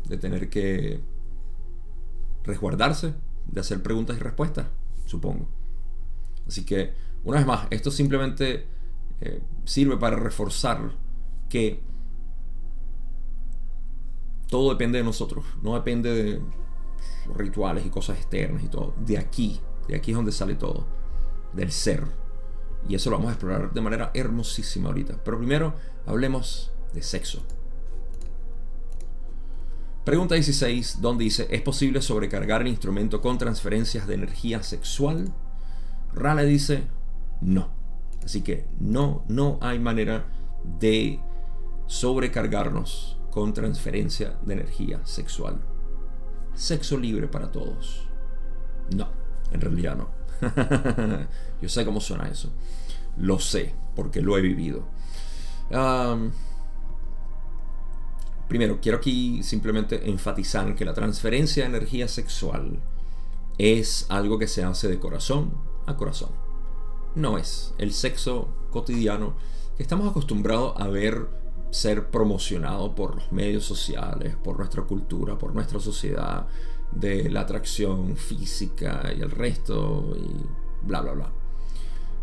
de tener que resguardarse, de hacer preguntas y respuestas, supongo. Así que, una vez más, esto simplemente eh, sirve para reforzar que todo depende de nosotros, no depende de rituales y cosas externas y todo. De aquí, de aquí es donde sale todo, del ser. Y eso lo vamos a explorar de manera hermosísima ahorita. Pero primero hablemos de sexo. Pregunta 16, donde dice, ¿es posible sobrecargar el instrumento con transferencias de energía sexual? Rale dice, no. Así que no, no hay manera de sobrecargarnos con transferencia de energía sexual. Sexo libre para todos. No, en realidad no. Yo sé cómo suena eso. Lo sé, porque lo he vivido. primero, quiero aquí simplemente enfatizar que la transferencia de energía sexual es algo que se hace de corazón a corazón. No es el sexo cotidiano que estamos acostumbrados a ver ser promocionado por los medios sociales, por nuestra cultura, por nuestra sociedad, de la atracción física y el resto y bla bla bla.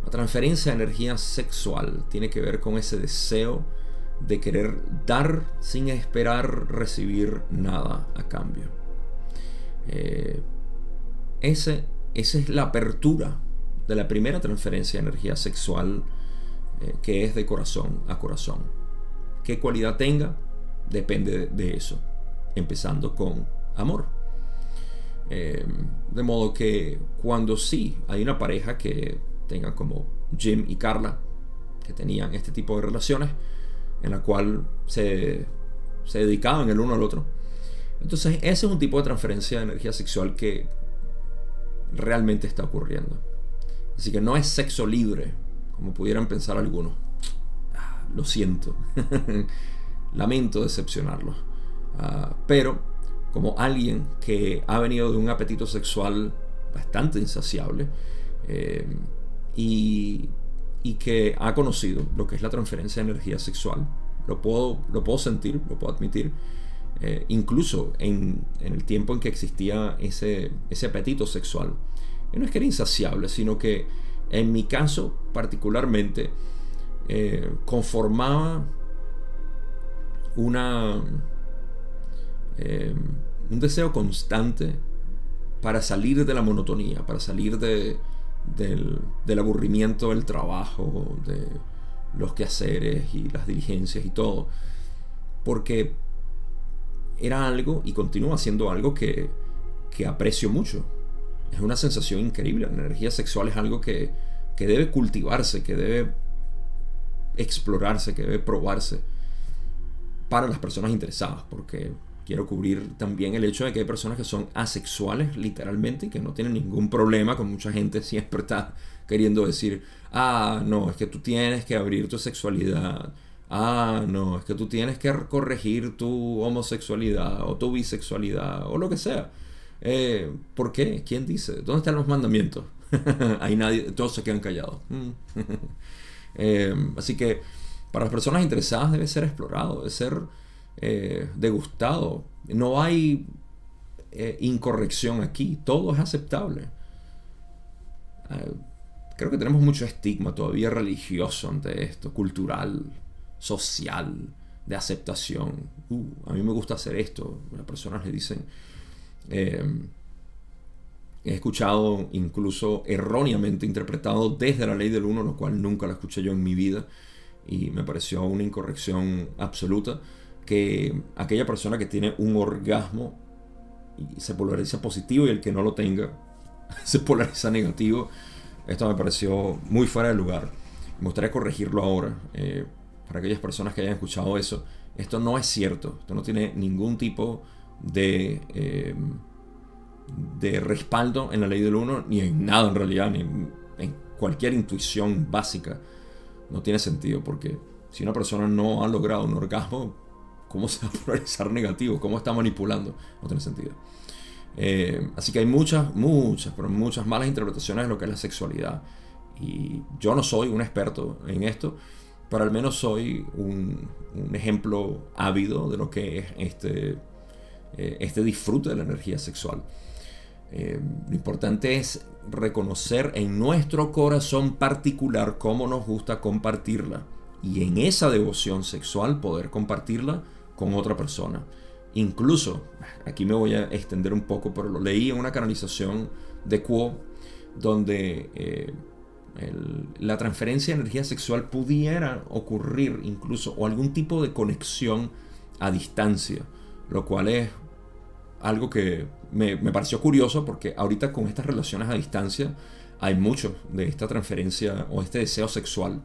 La transferencia de energía sexual tiene que ver con ese deseo de querer dar sin esperar recibir nada a cambio. Eh, ese, esa es la apertura de la primera transferencia de energía sexual eh, que es de corazón a corazón. ¿Qué cualidad tenga? Depende de eso, empezando con amor. Eh, de modo que cuando sí hay una pareja que tenga como Jim y Carla, que tenían este tipo de relaciones, en la cual se, se dedicaban el uno al otro, entonces ese es un tipo de transferencia de energía sexual que realmente está ocurriendo. Así que no es sexo libre, como pudieran pensar algunos. Ah, lo siento. Lamento decepcionarlos. Ah, pero como alguien que ha venido de un apetito sexual bastante insaciable eh, y, que ha conocido lo que es la transferencia de energía sexual. Lo puedo, lo puedo sentir, lo puedo admitir. Eh, incluso en, el tiempo en que existía ese, ese apetito sexual. Y no es que era insaciable, sino que en mi caso particularmente eh, conformaba una Em, un deseo constante para salir de la monotonía, para salir de, del, aburrimiento del trabajo, de los quehaceres y las diligencias y todo. Porque era algo y continúa siendo algo que, que aprecio mucho. Es una sensación increíble. La energía sexual es algo que, que debe cultivarse, que debe explorarse, que debe probarse para las personas interesadas, porque quiero cubrir también el hecho de que hay personas que son asexuales literalmente y que no tienen ningún problema con mucha gente siempre está queriendo decir, ah, no, es que tú tienes que abrir tu sexualidad. Ah, no, es que tú tienes que corregir tu homosexualidad o tu bisexualidad o lo que sea. Eh, ¿Por qué? ¿Quién dice? ¿Dónde están los mandamientos? Ahí nadie, todos se quedan callados. Eh, así que para las personas interesadas debe ser explorado, debe ser eh, degustado. No hay incorrección aquí, todo es aceptable. Creo que tenemos mucho estigma todavía religioso ante esto, cultural, social, de aceptación. Uh, a mí me gusta hacer esto. Las personas le dicen... He escuchado incluso erróneamente interpretado desde la ley del uno, lo cual nunca lo escuché yo en mi vida y me pareció una incorrección absoluta que aquella persona que tiene un orgasmo se polariza positivo y el que no lo tenga se polariza negativo. Esto me pareció muy fuera de lugar. Me gustaría corregirlo ahora. Eh, para aquellas personas que hayan escuchado eso. Esto no es cierto. Esto no tiene ningún tipo de, eh, de respaldo en la ley del uno, ni en nada en realidad, ni en, cualquier intuición básica, no tiene sentido porque si una persona no ha logrado un orgasmo, ¿cómo se va a polarizar negativo? ¿Cómo está manipulando? No tiene sentido. Eh, así que hay muchas, muchas, pero muchas malas interpretaciones de lo que es la sexualidad. Y yo no soy un experto en esto, pero al menos soy un, ejemplo ávido de lo que es este, eh, este disfrute de la energía sexual. Eh, lo importante es reconocer en nuestro corazón particular cómo nos gusta compartirla y en esa devoción sexual poder compartirla con otra persona. Incluso, aquí me voy a extender un poco, pero lo leí en una canalización de Quo, donde eh, la transferencia de energía sexual pudiera ocurrir incluso, o algún tipo de conexión a distancia, lo cual es algo que me, pareció curioso porque ahorita con estas relaciones a distancia hay mucho de esta transferencia o este deseo sexual.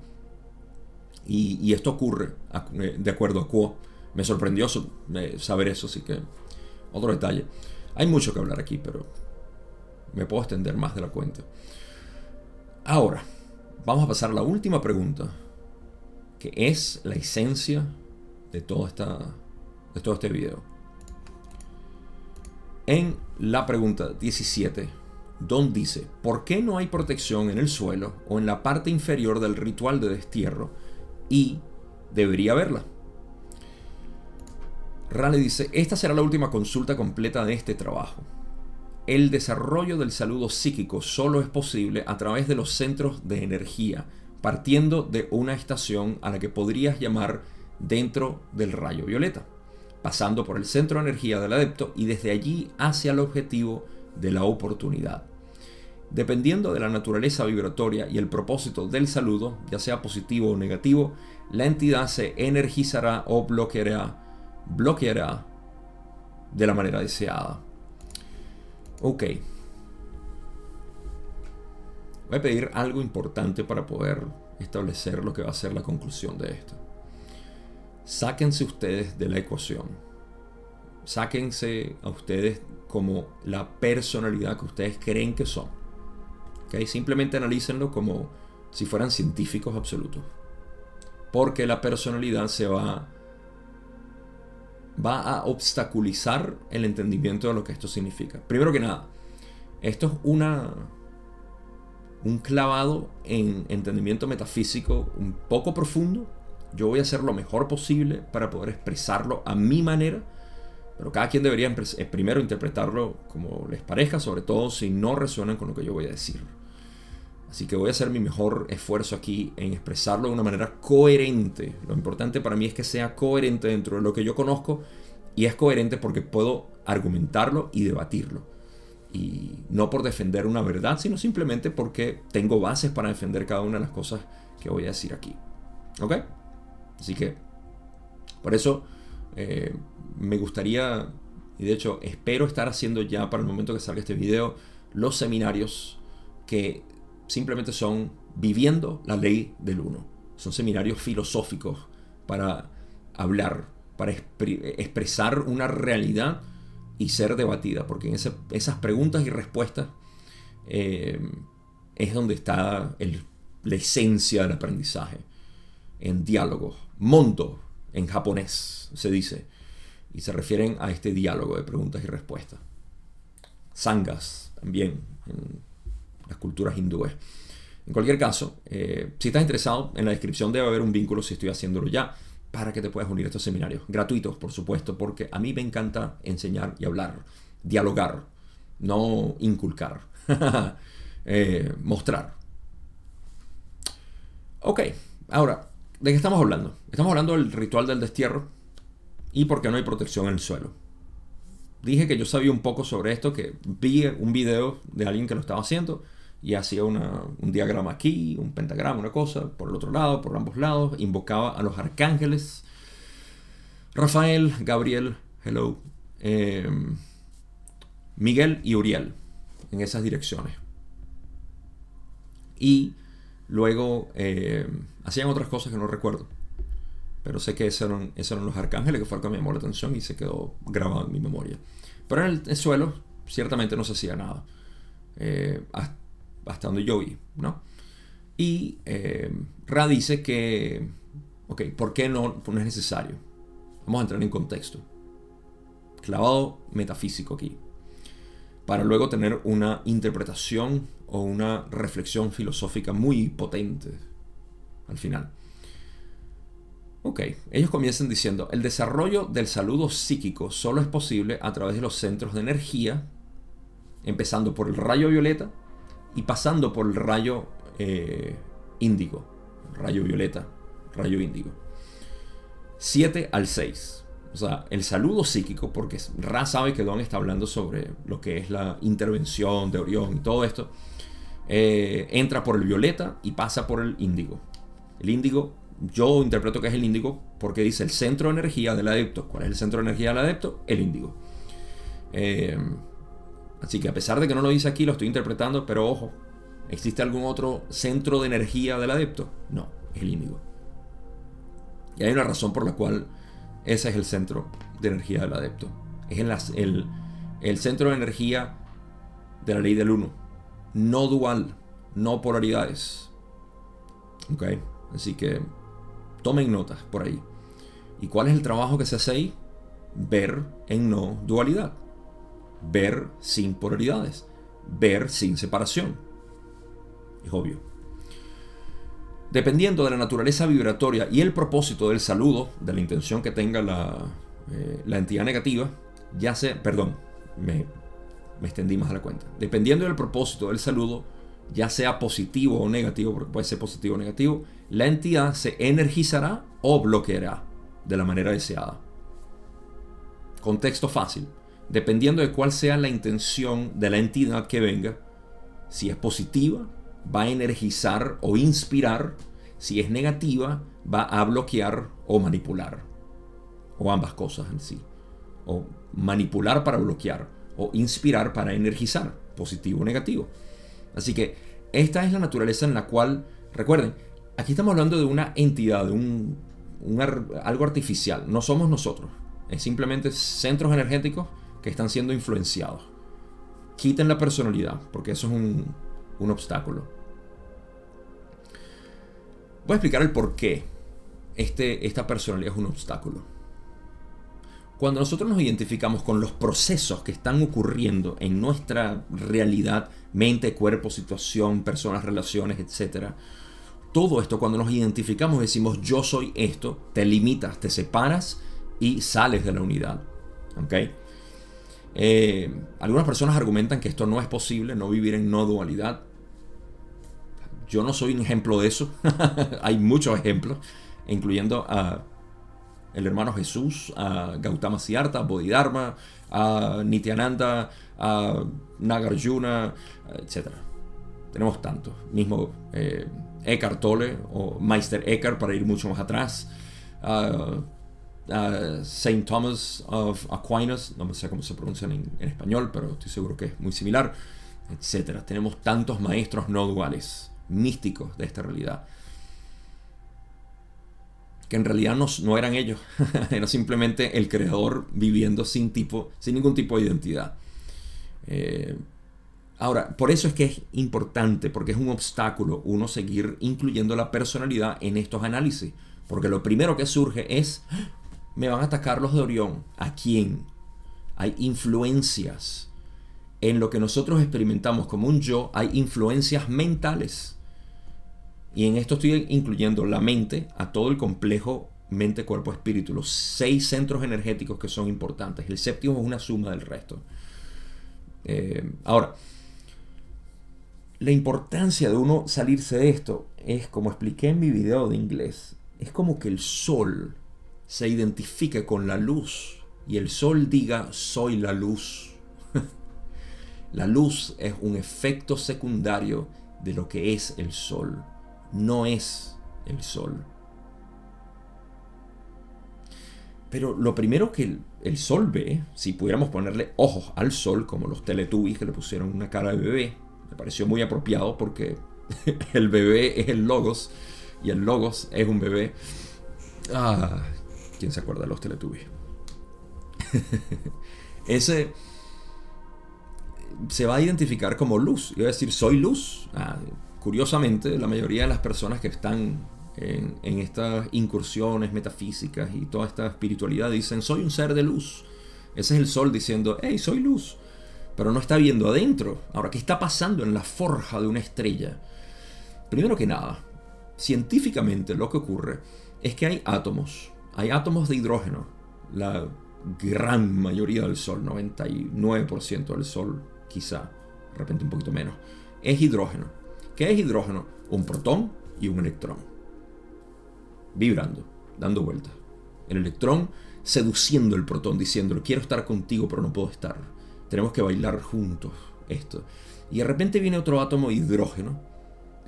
Y, esto ocurre eh, de acuerdo a Quo. Me sorprendió saber eso, así que otro detalle. Hay mucho que hablar aquí, pero me puedo extender más de la cuenta. Ahora, vamos a pasar a la última pregunta, que es la esencia de, todo esta, de todo este video. En la pregunta 17, Don dice, ¿por qué no hay protección en el suelo o en la parte inferior del ritual de destierro? Y debería haberla. Rale dice, esta será la última consulta completa de este trabajo. El desarrollo del saludo psíquico solo es posible a través de los centros de energía, partiendo de una estación a la que podrías llamar dentro del rayo violeta, pasando por el centro de energía del adepto y desde allí hacia el objetivo de la oportunidad. Dependiendo de la naturaleza vibratoria y el propósito del saludo, ya sea positivo o negativo, la entidad se energizará o bloqueará bloqueará de la manera deseada. Ok. Voy a pedir algo importante para poder establecer lo que va a ser la conclusión de esto. Sáquense ustedes de la ecuación. Sáquense a ustedes como la personalidad que ustedes creen que son. ¿Okay? Simplemente analícenlo como si fueran científicos absolutos. Porque la personalidad se va va a obstaculizar el entendimiento de lo que esto significa. Primero que nada, esto es una, un clavado en entendimiento metafísico un poco profundo. Yo voy a hacer lo mejor posible para poder expresarlo a mi manera, pero cada quien debería eh, primero interpretarlo como les parezca, sobre todo si no resuenan con lo que yo voy a decir. Así que voy a hacer mi mejor esfuerzo aquí en expresarlo de una manera coherente. Lo importante para mí es que sea coherente dentro de lo que yo conozco y es coherente porque puedo argumentarlo y debatirlo. Y no por defender una verdad, sino simplemente porque tengo bases para defender cada una de las cosas que voy a decir aquí. ¿Ok? Así que, por eso eh, me gustaría, y de hecho espero estar haciendo ya para el momento que salga este video, los seminarios que simplemente son viviendo la ley del uno. Son seminarios filosóficos para hablar, para expresar una realidad y ser debatida, porque en esas preguntas y respuestas eh, es donde está la esencia del aprendizaje, en diálogo. Monto, en japonés, se dice, y se refieren a este diálogo de preguntas y respuestas. Sangas, también, en las culturas hindúes. En cualquier caso, eh, si estás interesado, en la descripción debe haber un vínculo si estoy haciéndolo ya para que te puedas unir a estos seminarios. Gratuitos, por supuesto, porque a mí me encanta enseñar y hablar, dialogar, no inculcar, eh, mostrar. Ok, ahora, ¿de qué estamos hablando? Estamos hablando del ritual del destierro y por qué no hay protección en el suelo. Dije que yo sabía un poco sobre esto, que vi un video de alguien que lo estaba haciendo y hacía un diagrama aquí, un pentagrama, una cosa, por el otro lado, por ambos lados, invocaba a los arcángeles, Rafael, Gabriel, hello, em, Miguel y Uriel, en esas direcciones. Y luego em, hacían otras cosas que no recuerdo. Pero sé que esos eran, los arcángeles, que fue algo que me la atención y se quedó grabado en mi memoria. Pero en el, suelo, ciertamente no se hacía nada. Eh, hasta donde yo vi, ¿no? Y eh, Ra dice que, ok, ¿por qué no, no es necesario? Vamos a entrar en contexto. Clavado metafísico aquí. Para luego tener una interpretación o una reflexión filosófica muy potente al final. Ok, ellos comienzan diciendo, el desarrollo del saludo psíquico solo es posible a través de los centros de energía, empezando por el rayo violeta y pasando por el rayo eh, índigo, rayo violeta, rayo índigo. 7 al 6. O sea, el saludo psíquico, porque Ra sabe que Don está hablando sobre lo que es la intervención de Orión y todo esto, eh, entra por el violeta y pasa por el índigo. El índigo yo interpreto que es el índigo porque dice el centro de energía del adepto. ¿Cuál es el centro de energía del adepto? El índigo. Eh, así que a pesar de que no lo dice aquí, lo estoy interpretando, pero ojo, ¿existe algún otro centro de energía del adepto? No, es el índigo. Y hay una razón por la cual ese es el centro de energía del adepto. Es el, centro de energía de la ley del uno. No dual, no polaridades. ¿Ok? Así que Tomen notas por ahí. ¿Y cuál es el trabajo que se hace ahí? Ver en no dualidad. Ver sin polaridades. Ver sin separación. Es obvio. Dependiendo de la naturaleza vibratoria y el propósito del saludo, de la intención que tenga la, eh, entidad negativa, ya se, perdón, me, me extendí más a la cuenta. Dependiendo del propósito del saludo, ya sea positivo o negativo, porque puede ser positivo o negativo, la entidad se energizará o bloqueará de la manera deseada. Contexto fácil. Dependiendo de cuál sea la intención de la entidad que venga, si es positiva, va a energizar o inspirar, si es negativa, va a bloquear o manipular. O ambas cosas en sí. O manipular para bloquear, o inspirar para energizar, positivo o negativo. Así que esta es la naturaleza en la cual, recuerden, aquí estamos hablando de una entidad, de un, algo artificial, no somos nosotros, es simplemente centros energéticos que están siendo influenciados. Quiten la personalidad, porque eso es un, un obstáculo. Voy a explicar el por qué este, esta personalidad es un obstáculo. Cuando nosotros nos identificamos con los procesos que están ocurriendo en nuestra realidad, mente, cuerpo, situación, personas, relaciones, etc., todo esto cuando nos identificamos decimos yo soy esto, te limitas, te separas y sales de la unidad. ¿Ok? Eh, algunas personas argumentan que esto no es posible, no vivir en no dualidad. Yo no soy un ejemplo de eso. Hay muchos ejemplos, incluyendo a el hermano Jesús, a Gautama Siddhartha, Bodhidharma, a Nityananda, a Nagarjuna, etc. Tenemos tantos. Mismo eh, Eckhart Tolle o Meister Eckhart para ir mucho más atrás. Saint Thomas of Aquinas, no sé cómo se pronuncia en, en, español, pero estoy seguro que es muy similar, etc. Tenemos tantos maestros no duales, místicos de esta realidad que en realidad no, no eran ellos, era simplemente el creador viviendo sin, tipo, sin ningún tipo de identidad. Eh, ahora, por eso es que es importante, porque es un obstáculo uno seguir incluyendo la personalidad en estos análisis, porque lo primero que surge es, me van a atacar los de Orión, ¿a quién? Hay influencias. En lo que nosotros experimentamos como un yo, hay influencias mentales y en esto estoy incluyendo la mente a todo el complejo mente, cuerpo, espíritu, los seis centros energéticos que son importantes. El séptimo es una suma del resto. Eh, ahora, la importancia de uno salirse de esto es, como expliqué en mi video de inglés, es como que el sol se identifique con la luz y el sol diga soy la luz. la luz es un efecto secundario de lo que es el sol no es el sol. Pero lo primero que el, sol ve, si pudiéramos ponerle ojos al sol, como los Teletubbies que le pusieron una cara de bebé, me pareció muy apropiado porque el bebé es el logos y el logos es un bebé. Ah, ¿quién se acuerda de los Teletubbies? Ese se va a identificar como luz. Iba a decir, soy luz. Ah, curiosamente, la mayoría de las personas que están en, estas incursiones metafísicas y toda esta espiritualidad dicen, soy un ser de luz. Ese es el sol diciendo, hey, soy luz. Pero no está viendo adentro. Ahora, ¿qué está pasando en la forja de una estrella? Primero que nada, científicamente lo que ocurre es que hay átomos. Hay átomos de hidrógeno. La gran mayoría del Sol, 99% del Sol, quizá, de repente un poquito menos, es hidrógeno. ¿Qué es hidrógeno? Un protón y un electrón. Vibrando, dando vueltas. El electrón seduciendo el protón, diciéndole, quiero estar contigo, pero no puedo estar. Tenemos que bailar juntos esto. Y de repente viene otro átomo hidrógeno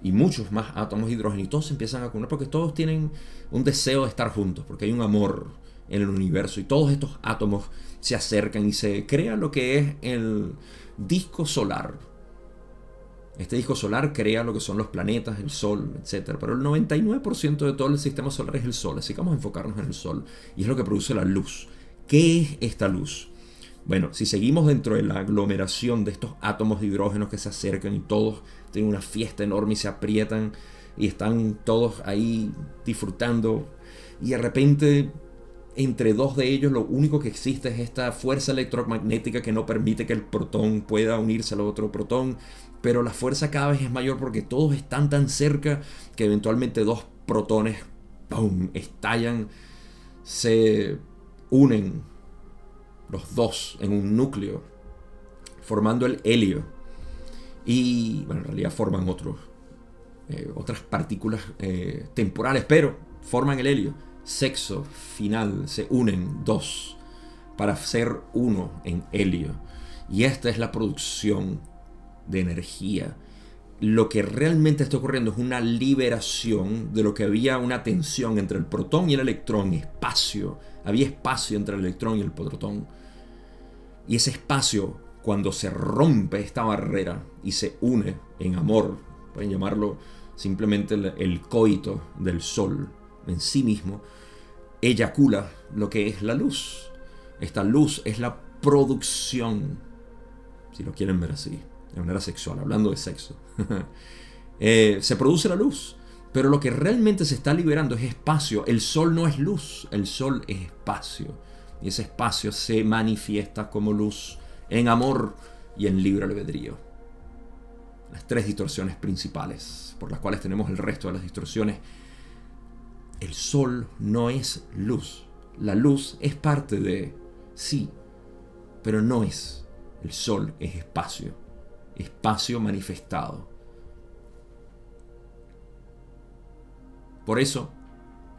y muchos más átomos de hidrógeno y todos se empiezan a cunar porque todos tienen un deseo de estar juntos, porque hay un amor en el universo y todos estos átomos se acercan y se crea lo que es el disco solar. Este disco solar crea lo que son los planetas, el Sol, etc. Pero el 99% de todo el sistema solar es el Sol, así que vamos a enfocarnos en el Sol. Y es lo que produce la luz. ¿Qué es esta luz? Bueno, si seguimos dentro de la aglomeración de estos átomos de hidrógeno que se acercan y todos tienen una fiesta enorme y se aprietan y están todos ahí disfrutando y de repente entre dos de ellos lo único que existe es esta fuerza electromagnética que no permite que el protón pueda unirse al otro protón, pero la fuerza cada vez es mayor porque todos están tan cerca que eventualmente dos protones estallan, se unen los dos en un núcleo, formando el helio. Y bueno, en realidad forman otros, eh, otras partículas eh, temporales, pero forman el helio sexo final se unen dos para ser uno en helio. Y esta es la producción de energía. Lo que realmente está ocurriendo es una liberación de lo que había una tensión entre el protón y el electrón, espacio. Había espacio entre el electrón y el protón. Y ese espacio, cuando se rompe esta barrera y se une en amor, pueden llamarlo simplemente el coito del sol en sí mismo, eyacula lo que es la luz. Esta luz es la producción, si lo quieren ver así, de manera sexual, hablando de sexo. Eh, se produce la luz, pero lo que realmente se está liberando es espacio. El sol no es luz, el sol es espacio. Y ese espacio se manifiesta como luz en amor y en libre albedrío. Las tres distorsiones principales, por las cuales tenemos el resto de las distorsiones el sol no es luz. La luz es parte de, sí, pero no es. El sol es espacio, espacio manifestado. Por eso,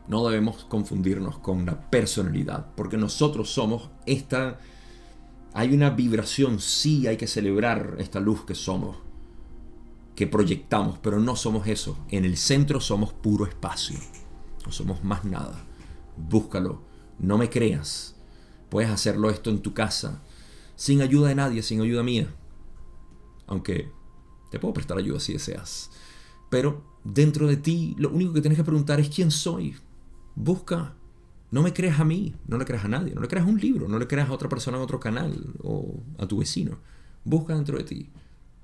no debemos confundirnos con la personalidad, porque nosotros somos esta... Hay una vibración, sí hay que celebrar esta luz que somos, que proyectamos, pero no somos eso. En el centro somos puro espacio. No somos más nada. Búscalo. No me creas. Puedes hacerlo esto en tu casa. Sin ayuda de nadie, sin ayuda mía. Aunque te puedo prestar ayuda si deseas. Pero dentro de ti, lo único que tienes que preguntar es quién soy. Busca. No me creas a mí, no le creas a nadie, no le creas a un libro, no le creas a otra persona en otro canal o a tu vecino. Busca dentro de ti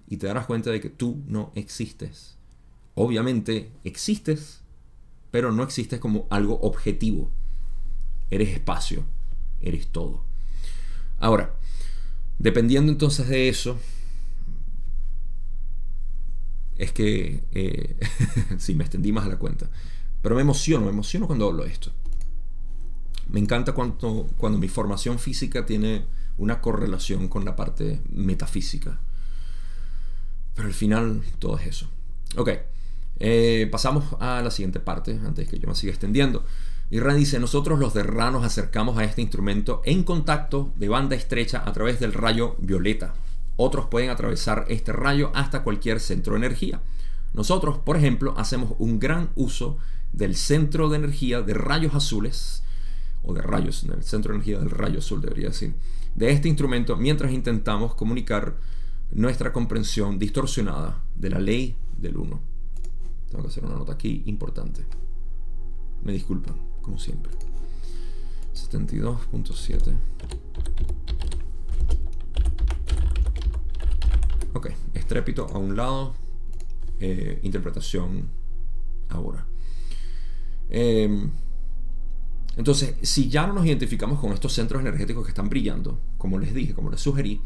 y te darás cuenta de que tú no existes. Obviamente existes pero no existes como algo objetivo. Eres espacio, eres todo. Ahora, dependiendo entonces de eso, es que eh, sí, me extendí más a la cuenta. Pero me emociono, me emociono cuando hablo de esto. Me encanta cuando, cuando mi formación física tiene una correlación con la parte metafísica. Pero al final todo es eso. Ok. Eh, pasamos a la siguiente parte, antes que yo me siga extendiendo. Y Ran dice, nosotros los de Ra nos acercamos a este instrumento en contacto de banda estrecha a través del rayo violeta. Otros pueden atravesar este rayo hasta cualquier centro de energía. Nosotros, por ejemplo, hacemos un gran uso del centro de energía de rayos azules, o de rayos, el centro de energía del rayo azul debería decir, de este instrumento mientras intentamos comunicar nuestra comprensión distorsionada de la ley del uno. Tengo que hacer una nota aquí importante. Me disculpan, como siempre. 72.7. Ok, estrépito a un lado. eh, interpretación ahora. Em, entonces, si ya no nos identificamos con estos centros energéticos que están brillando, como les dije, como les sugerí,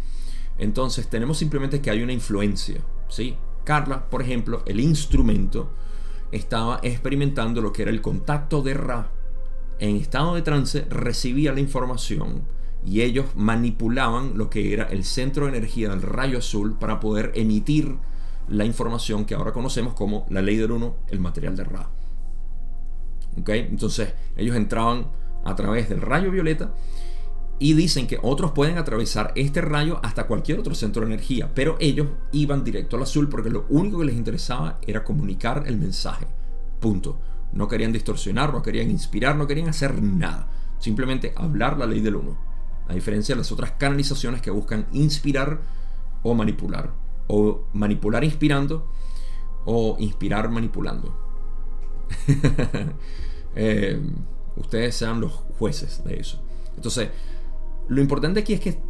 entonces tenemos simplemente que hay una influencia. ¿sí? Carla, por ejemplo, el instrumento, estaba experimentando lo que era el contacto de Ra. En estado de trance recibía la información y ellos manipulaban lo que era el centro de energía del rayo azul para poder emitir la información que ahora conocemos como la ley del uno, el material de Ra. Entonces ellos entraban a través del rayo violeta y dicen que otros pueden atravesar este rayo hasta cualquier otro centro de energía, pero ellos iban directo al azul porque lo único que les interesaba era comunicar el mensaje. Punto. No querían distorsionar, no querían inspirar, no querían hacer nada. Simplemente hablar la ley del uno. A diferencia de las otras canalizaciones que buscan inspirar o manipular. O manipular inspirando o inspirar manipulando. Eh, ustedes sean los jueces de eso. Entonces, lo importante aquí es que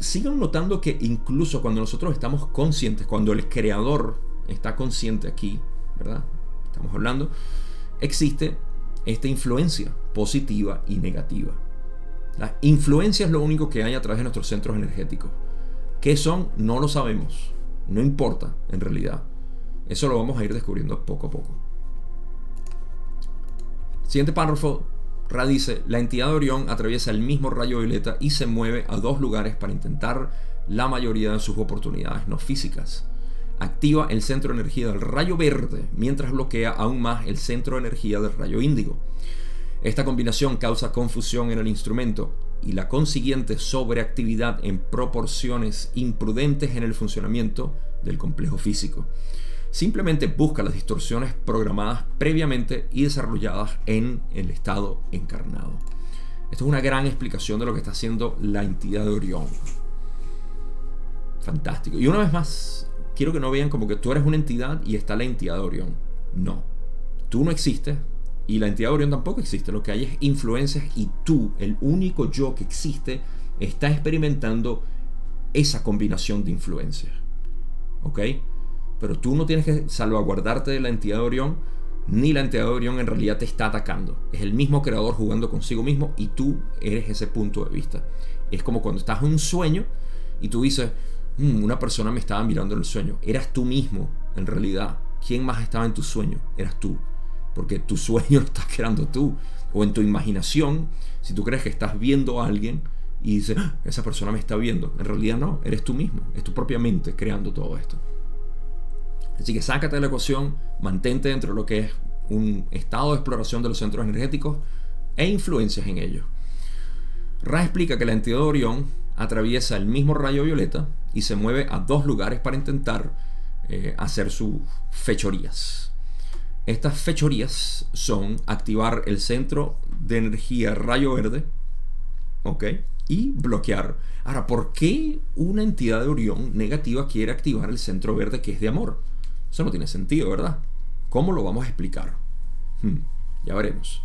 sigan notando que incluso cuando nosotros estamos conscientes, cuando el creador está consciente aquí, ¿verdad? Estamos hablando, existe esta influencia positiva y negativa. La influencia es lo único que hay a través de nuestros centros energéticos. ¿Qué son? No lo sabemos. No importa, en realidad. Eso lo vamos a ir descubriendo poco a poco. Siguiente párrafo. Ra dice, la entidad de Orión atraviesa el mismo rayo violeta y se mueve a dos lugares para intentar la mayoría de sus oportunidades no físicas. Activa el centro de energía del rayo verde mientras bloquea aún más el centro de energía del rayo índigo. Esta combinación causa confusión en el instrumento y la consiguiente sobreactividad en proporciones imprudentes en el funcionamiento del complejo físico. Simplemente busca las distorsiones programadas previamente y desarrolladas en el estado encarnado. Esto es una gran explicación de lo que está haciendo la entidad de Orión. Fantástico. Y una vez más, quiero que no vean como que tú eres una entidad y está la entidad de Orión. No. Tú no existes y la entidad de Orión tampoco existe. Lo que hay es influencias y tú, el único yo que existe, está experimentando esa combinación de influencias. ¿Ok? Pero tú no tienes que salvaguardarte de la entidad de Orión, ni la entidad de Orión en realidad te está atacando. Es el mismo creador jugando consigo mismo y tú eres ese punto de vista. Es como cuando estás en un sueño y tú dices, mm, una persona me estaba mirando en el sueño. Eras tú mismo, en realidad. ¿Quién más estaba en tu sueño? Eras tú. Porque tu sueño lo estás creando tú. O en tu imaginación, si tú crees que estás viendo a alguien y dices, ah, esa persona me está viendo. En realidad no, eres tú mismo. Es tu propia mente creando todo esto. Así que sácate de la ecuación, mantente dentro de lo que es un estado de exploración de los centros energéticos e influencias en ellos. Ra explica que la entidad de Orión atraviesa el mismo rayo violeta y se mueve a dos lugares para intentar eh, hacer sus fechorías. Estas fechorías son activar el centro de energía rayo verde, ¿ok? Y bloquear. Ahora, ¿por qué una entidad de Orión negativa quiere activar el centro verde que es de amor? Eso no tiene sentido, ¿verdad? ¿Cómo lo vamos a explicar? Hmm, ya veremos.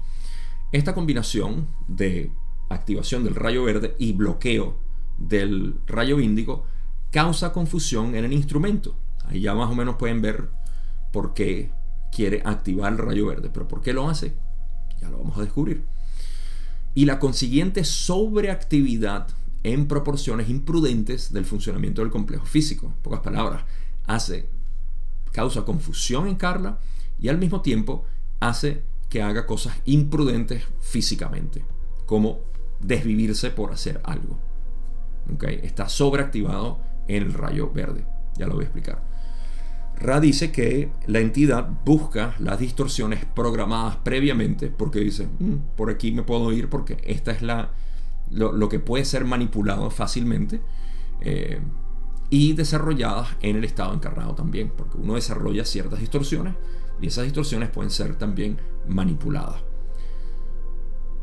Esta combinación de activación del rayo verde y bloqueo del rayo índigo causa confusión en el instrumento. Ahí ya más o menos pueden ver por qué quiere activar el rayo verde, pero ¿por qué lo hace? Ya lo vamos a descubrir. Y la consiguiente sobreactividad en proporciones imprudentes del funcionamiento del complejo físico. En pocas palabras, hace causa confusión en Carla y al mismo tiempo hace que haga cosas imprudentes físicamente, como desvivirse por hacer algo. ¿Okay? Está sobreactivado en el rayo verde. Ya lo voy a explicar. Ra dice que la entidad busca las distorsiones programadas previamente porque dice, mm, por aquí me puedo ir porque esta es la, lo, que puede ser manipulado fácilmente. Eh, y desarrolladas en el estado encarnado también, porque uno desarrolla ciertas distorsiones y esas distorsiones pueden ser también manipuladas.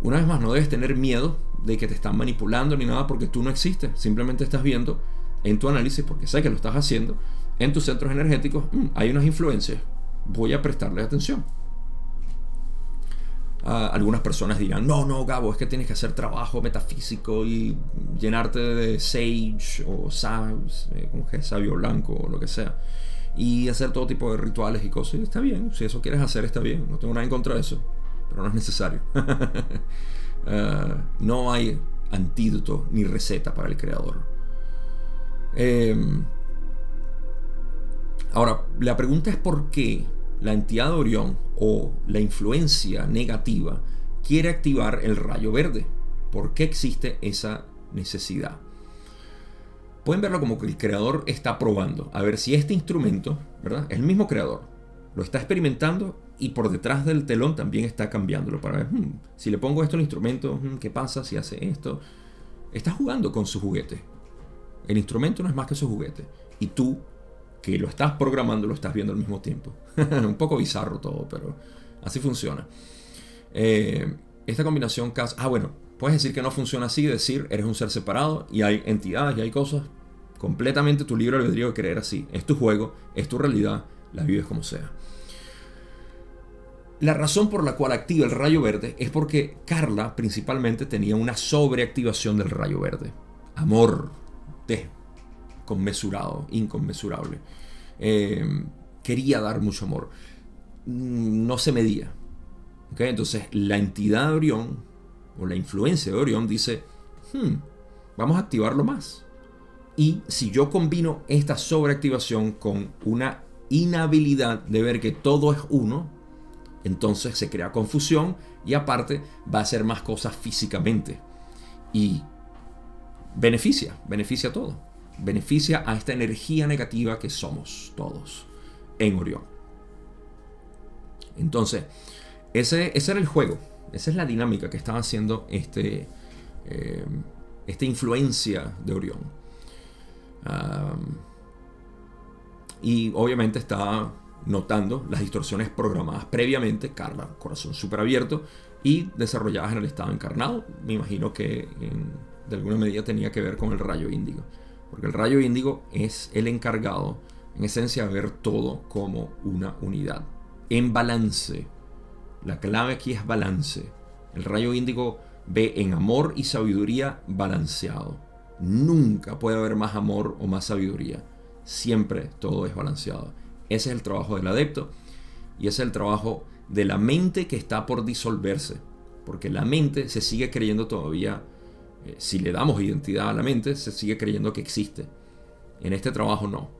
Una vez más, no debes tener miedo de que te están manipulando ni nada porque tú no existes, simplemente estás viendo en tu análisis, porque sé que lo estás haciendo, en tus centros energéticos, mm, hay unas influencias, voy a prestarle atención algunas personas dirán, no, no, Gabo, es que tienes que hacer trabajo metafísico y llenarte de sage o sabs, eh, que sabio blanco o lo que sea. y hacer todo tipo de rituales y cosas. está bien, si eso quieres hacer está bien, no tengo nada en contra de eso, pero no es necesario. Ah, no hay antídoto ni receta para el creador. Em, ahora, la pregunta es por qué la entidad de Orión o la influencia negativa quiere activar el rayo verde. ¿Por qué existe esa necesidad? Pueden verlo como que el creador está probando a ver si este instrumento, ¿verdad? El mismo creador lo está experimentando y por detrás del telón también está cambiándolo para ver hmm, si le pongo esto al instrumento, hmm, ¿qué pasa si hace esto? Está jugando con su juguete. El instrumento no es más que su juguete. Y tú, que lo estás programando, lo estás viendo al mismo tiempo. Un poco bizarro todo, pero así funciona. Eh, esta combinación... Ah, bueno, puedes decir que no funciona así, decir eres un ser separado y hay entidades y hay cosas. Completamente tu libre albedrío de creer así. Es tu juego, es tu realidad, la vives como sea. La razón por la cual activa el rayo verde es porque Carla principalmente tenía una sobreactivación del rayo verde. Amor conmesurado, inconmensurable. Eh, quería dar mucho amor. Mm, no se medía. Entonces la entidad de Orión o la influencia de Orión dice, hmm, vamos a activarlo más. Y si yo combino esta sobreactivación con una inhabilidad de ver que todo es uno, entonces se crea confusión y aparte va a hacer más cosas físicamente. Y beneficia, beneficia a todo. Beneficia a esta energía negativa que somos todos en Orión. Entonces, ese, ese era el juego. Esa es la dinámica que estaba haciendo este, eh, esta influencia de Orión. y obviamente está notando las distorsiones programadas previamente, Carla, corazón súper abierto, y desarrolladas en el estado encarnado. Me imagino que de alguna medida tenía que ver con el rayo índigo, porque el rayo índigo es el encargado, en esencia, de ver todo como una unidad, en balance. La clave aquí es balance. El rayo índigo ve en amor y sabiduría balanceado. Nunca puede haber más amor o más sabiduría. Siempre todo es balanceado. Ese es el trabajo del adepto y ese es el trabajo de la mente que está por disolverse. Porque la mente se sigue creyendo todavía, eh, si le damos identidad a la mente, se sigue creyendo que existe. En este trabajo no.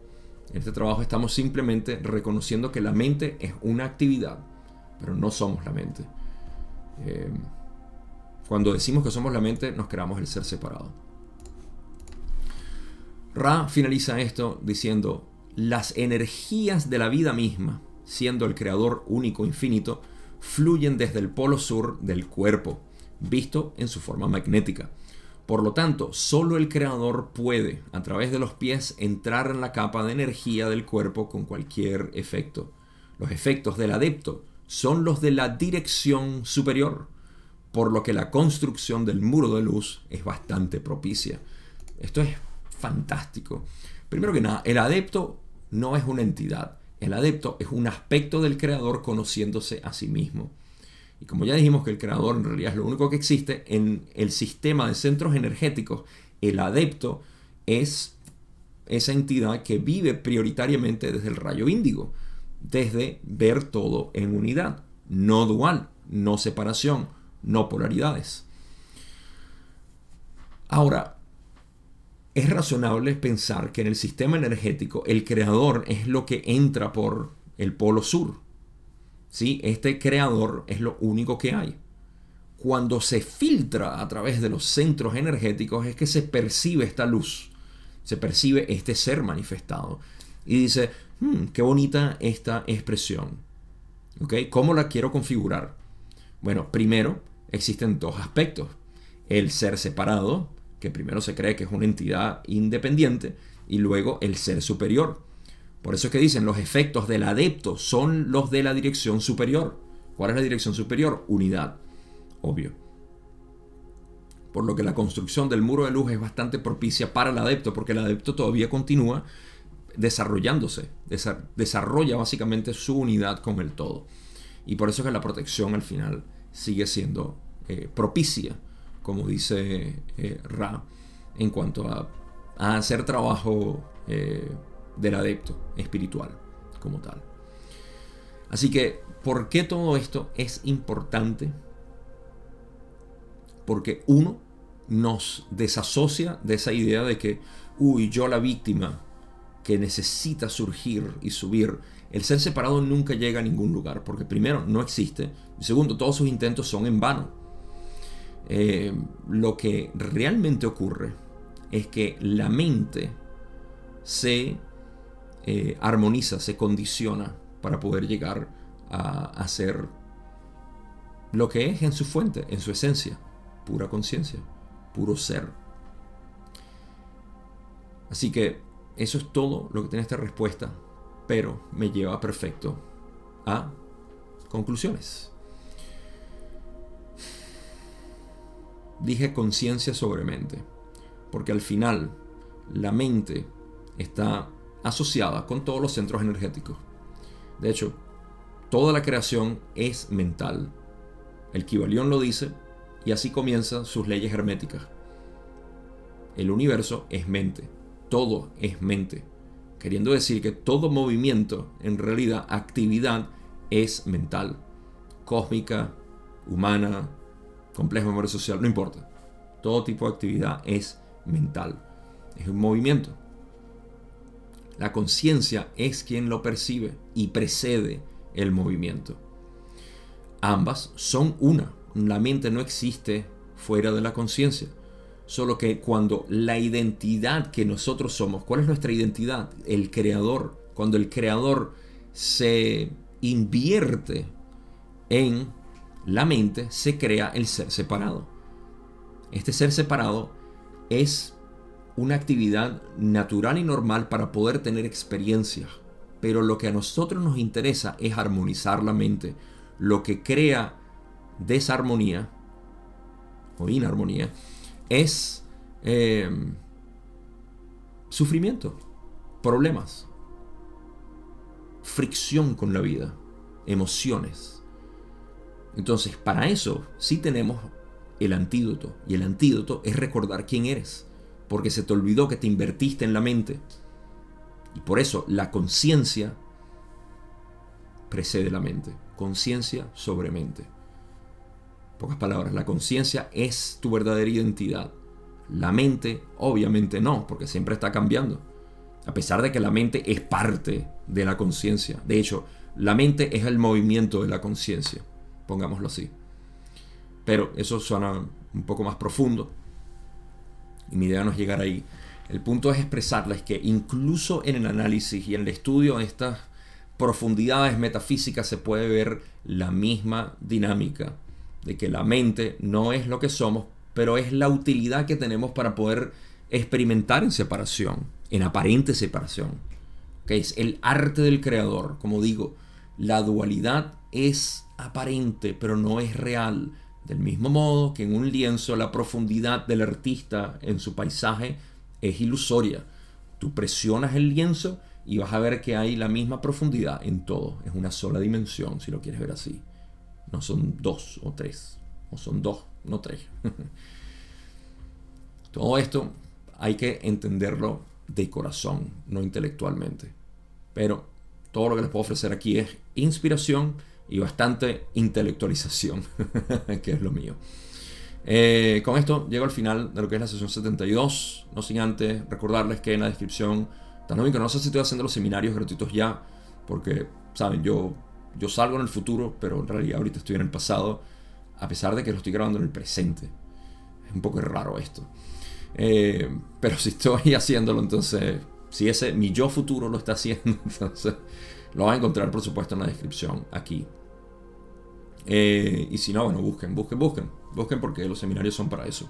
En este trabajo estamos simplemente reconociendo que la mente es una actividad, pero no somos la mente. Eh, cuando decimos que somos la mente, nos creamos el ser separado. Ra finaliza esto diciendo, las energías de la vida misma, siendo el creador único infinito, fluyen desde el polo sur del cuerpo, visto en su forma magnética. Por lo tanto, solo el creador puede, a través de los pies, entrar en la capa de energía del cuerpo con cualquier efecto. Los efectos del adepto son los de la dirección superior, por lo que la construcción del muro de luz es bastante propicia. Esto es fantástico. Primero que nada, el adepto no es una entidad. El adepto es un aspecto del creador conociéndose a sí mismo. Y como ya dijimos que el creador en realidad es lo único que existe en el sistema de centros energéticos, el adepto es esa entidad que vive prioritariamente desde el rayo índigo, desde ver todo en unidad, no dual, no separación, no polaridades. Ahora, es razonable pensar que en el sistema energético el creador es lo que entra por el polo sur. ¿Sí? Este creador es lo único que hay. Cuando se filtra a través de los centros energéticos es que se percibe esta luz, se percibe este ser manifestado. Y dice, hmm, qué bonita esta expresión. ¿Ok? ¿Cómo la quiero configurar? Bueno, primero existen dos aspectos. El ser separado, que primero se cree que es una entidad independiente, y luego el ser superior. Por eso es que dicen, los efectos del adepto son los de la dirección superior. ¿Cuál es la dirección superior? Unidad, obvio. Por lo que la construcción del muro de luz es bastante propicia para el adepto, porque el adepto todavía continúa desarrollándose, desarrolla básicamente su unidad con el todo. Y por eso es que la protección al final sigue siendo eh, propicia como dice eh, Ra, en cuanto a, hacer trabajo eh, del adepto espiritual. como tal. Así que, ¿por qué todo esto es importante? Porque uno nos desasocia de esa idea de que, uy, yo la víctima que necesita surgir y subir, el ser separado nunca llega a ningún lugar, porque primero no existe, y segundo, todos sus intentos son en vano. Eh, lo que realmente ocurre es que la mente se eh, armoniza, se condiciona para poder llegar a, a ser lo que es en su fuente, en su esencia, pura conciencia, puro ser. Así que eso es todo lo que tiene esta respuesta, pero me lleva perfecto a conclusiones. Dije conciencia sobre mente, porque al final la mente está asociada con todos los centros energéticos. De hecho, toda la creación es mental. El Kibalión lo dice y así comienzan sus leyes herméticas. El universo es mente todo es mente. Queriendo decir que todo movimiento, en realidad actividad, es mental. Cósmica, humana, complejo memoria social, no importa. Todo tipo de actividad es mental. Es un movimiento. La conciencia es quien lo percibe y precede el movimiento. Ambas son una. La mente no existe fuera de la conciencia. Solo que cuando la identidad que nosotros somos, ¿cuál es nuestra identidad? El creador. Cuando el creador se invierte en la mente, se crea el ser separado. Este ser separado es una actividad natural y normal para poder tener experiencias. Pero lo que a nosotros nos interesa es armonizar la mente. Lo que crea desarmonía o inarmonía es em, sufrimiento, problemas, fricción con la vida, emociones. Entonces, para eso sí tenemos el antídoto. Y el antídoto es recordar quién eres. Porque se te olvidó que te invertiste en la mente. Y por eso la conciencia precede la mente. Conciencia sobre mente pocas palabras, la conciencia es tu verdadera identidad. La mente, obviamente no, porque siempre está cambiando. A pesar de que la mente es parte de la conciencia. De hecho, la mente es el movimiento de la conciencia, pongámoslo así. Pero eso suena un poco más profundo. Y mi idea no es llegar ahí. El punto es expresarles que incluso en el análisis y en el estudio de estas profundidades metafísicas se puede ver la misma dinámica de que la mente no es lo que somos, pero es la utilidad que tenemos para poder experimentar en separación, en aparente separación. que Es el arte del creador, como digo, la dualidad es aparente, pero no es real. Del mismo modo que en un lienzo la profundidad del artista en su paisaje es ilusoria. Tú presionas el lienzo y vas a ver que hay la misma profundidad en todo. Es una sola dimensión, si lo quieres ver así. No son dos o tres. O son dos, no tres. Todo esto hay que entenderlo de corazón, no intelectualmente. Pero todo lo que les puedo ofrecer aquí es inspiración y bastante intelectualización, que es lo mío. Eh, con esto llego al final de lo que es la sesión 72. No sin antes recordarles que en la descripción, también que no sé si estoy haciendo los seminarios gratuitos ya, porque, saben, yo yo salgo en el futuro, pero en realidad ahorita estoy en el pasado, a pesar de que lo estoy grabando en el presente. Es un poco raro esto. Eh, pero si estoy haciéndolo, entonces, si ese mi yo futuro lo está haciendo, entonces lo van a encontrar, por supuesto, en la descripción aquí. Eh, y si no, bueno, busquen, busquen, busquen. Busquen porque los seminarios son para eso.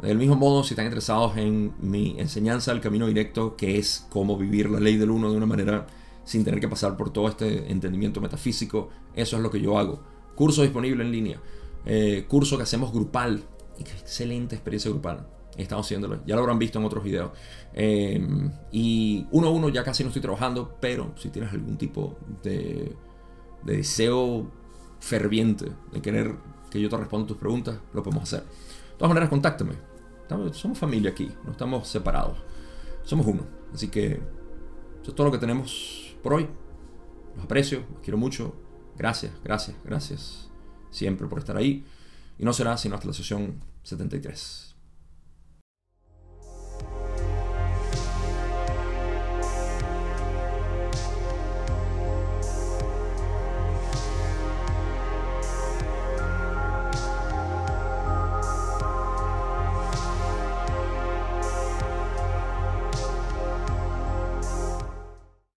Del mismo modo, si están interesados en mi enseñanza del camino directo, que es cómo vivir la ley del uno de una manera sin tener que pasar por todo este entendimiento metafísico. Eso es lo que yo hago. Curso disponible en línea. Eh, curso que hacemos grupal. Excelente experiencia grupal. Estamos haciéndolo. Ya lo habrán visto en otros videos. Eh, y uno a uno ya casi no estoy trabajando, pero si tienes algún tipo de, de deseo ferviente de querer que yo te responda tus preguntas, lo podemos hacer. De todas maneras, contáctame. somos familia aquí, no estamos separados. Somos uno. Así que eso es todo lo que tenemos por hoy. Los aprecio, los quiero mucho. Gracias, gracias, gracias siempre por estar ahí. Y no será sino hasta la sesión 73.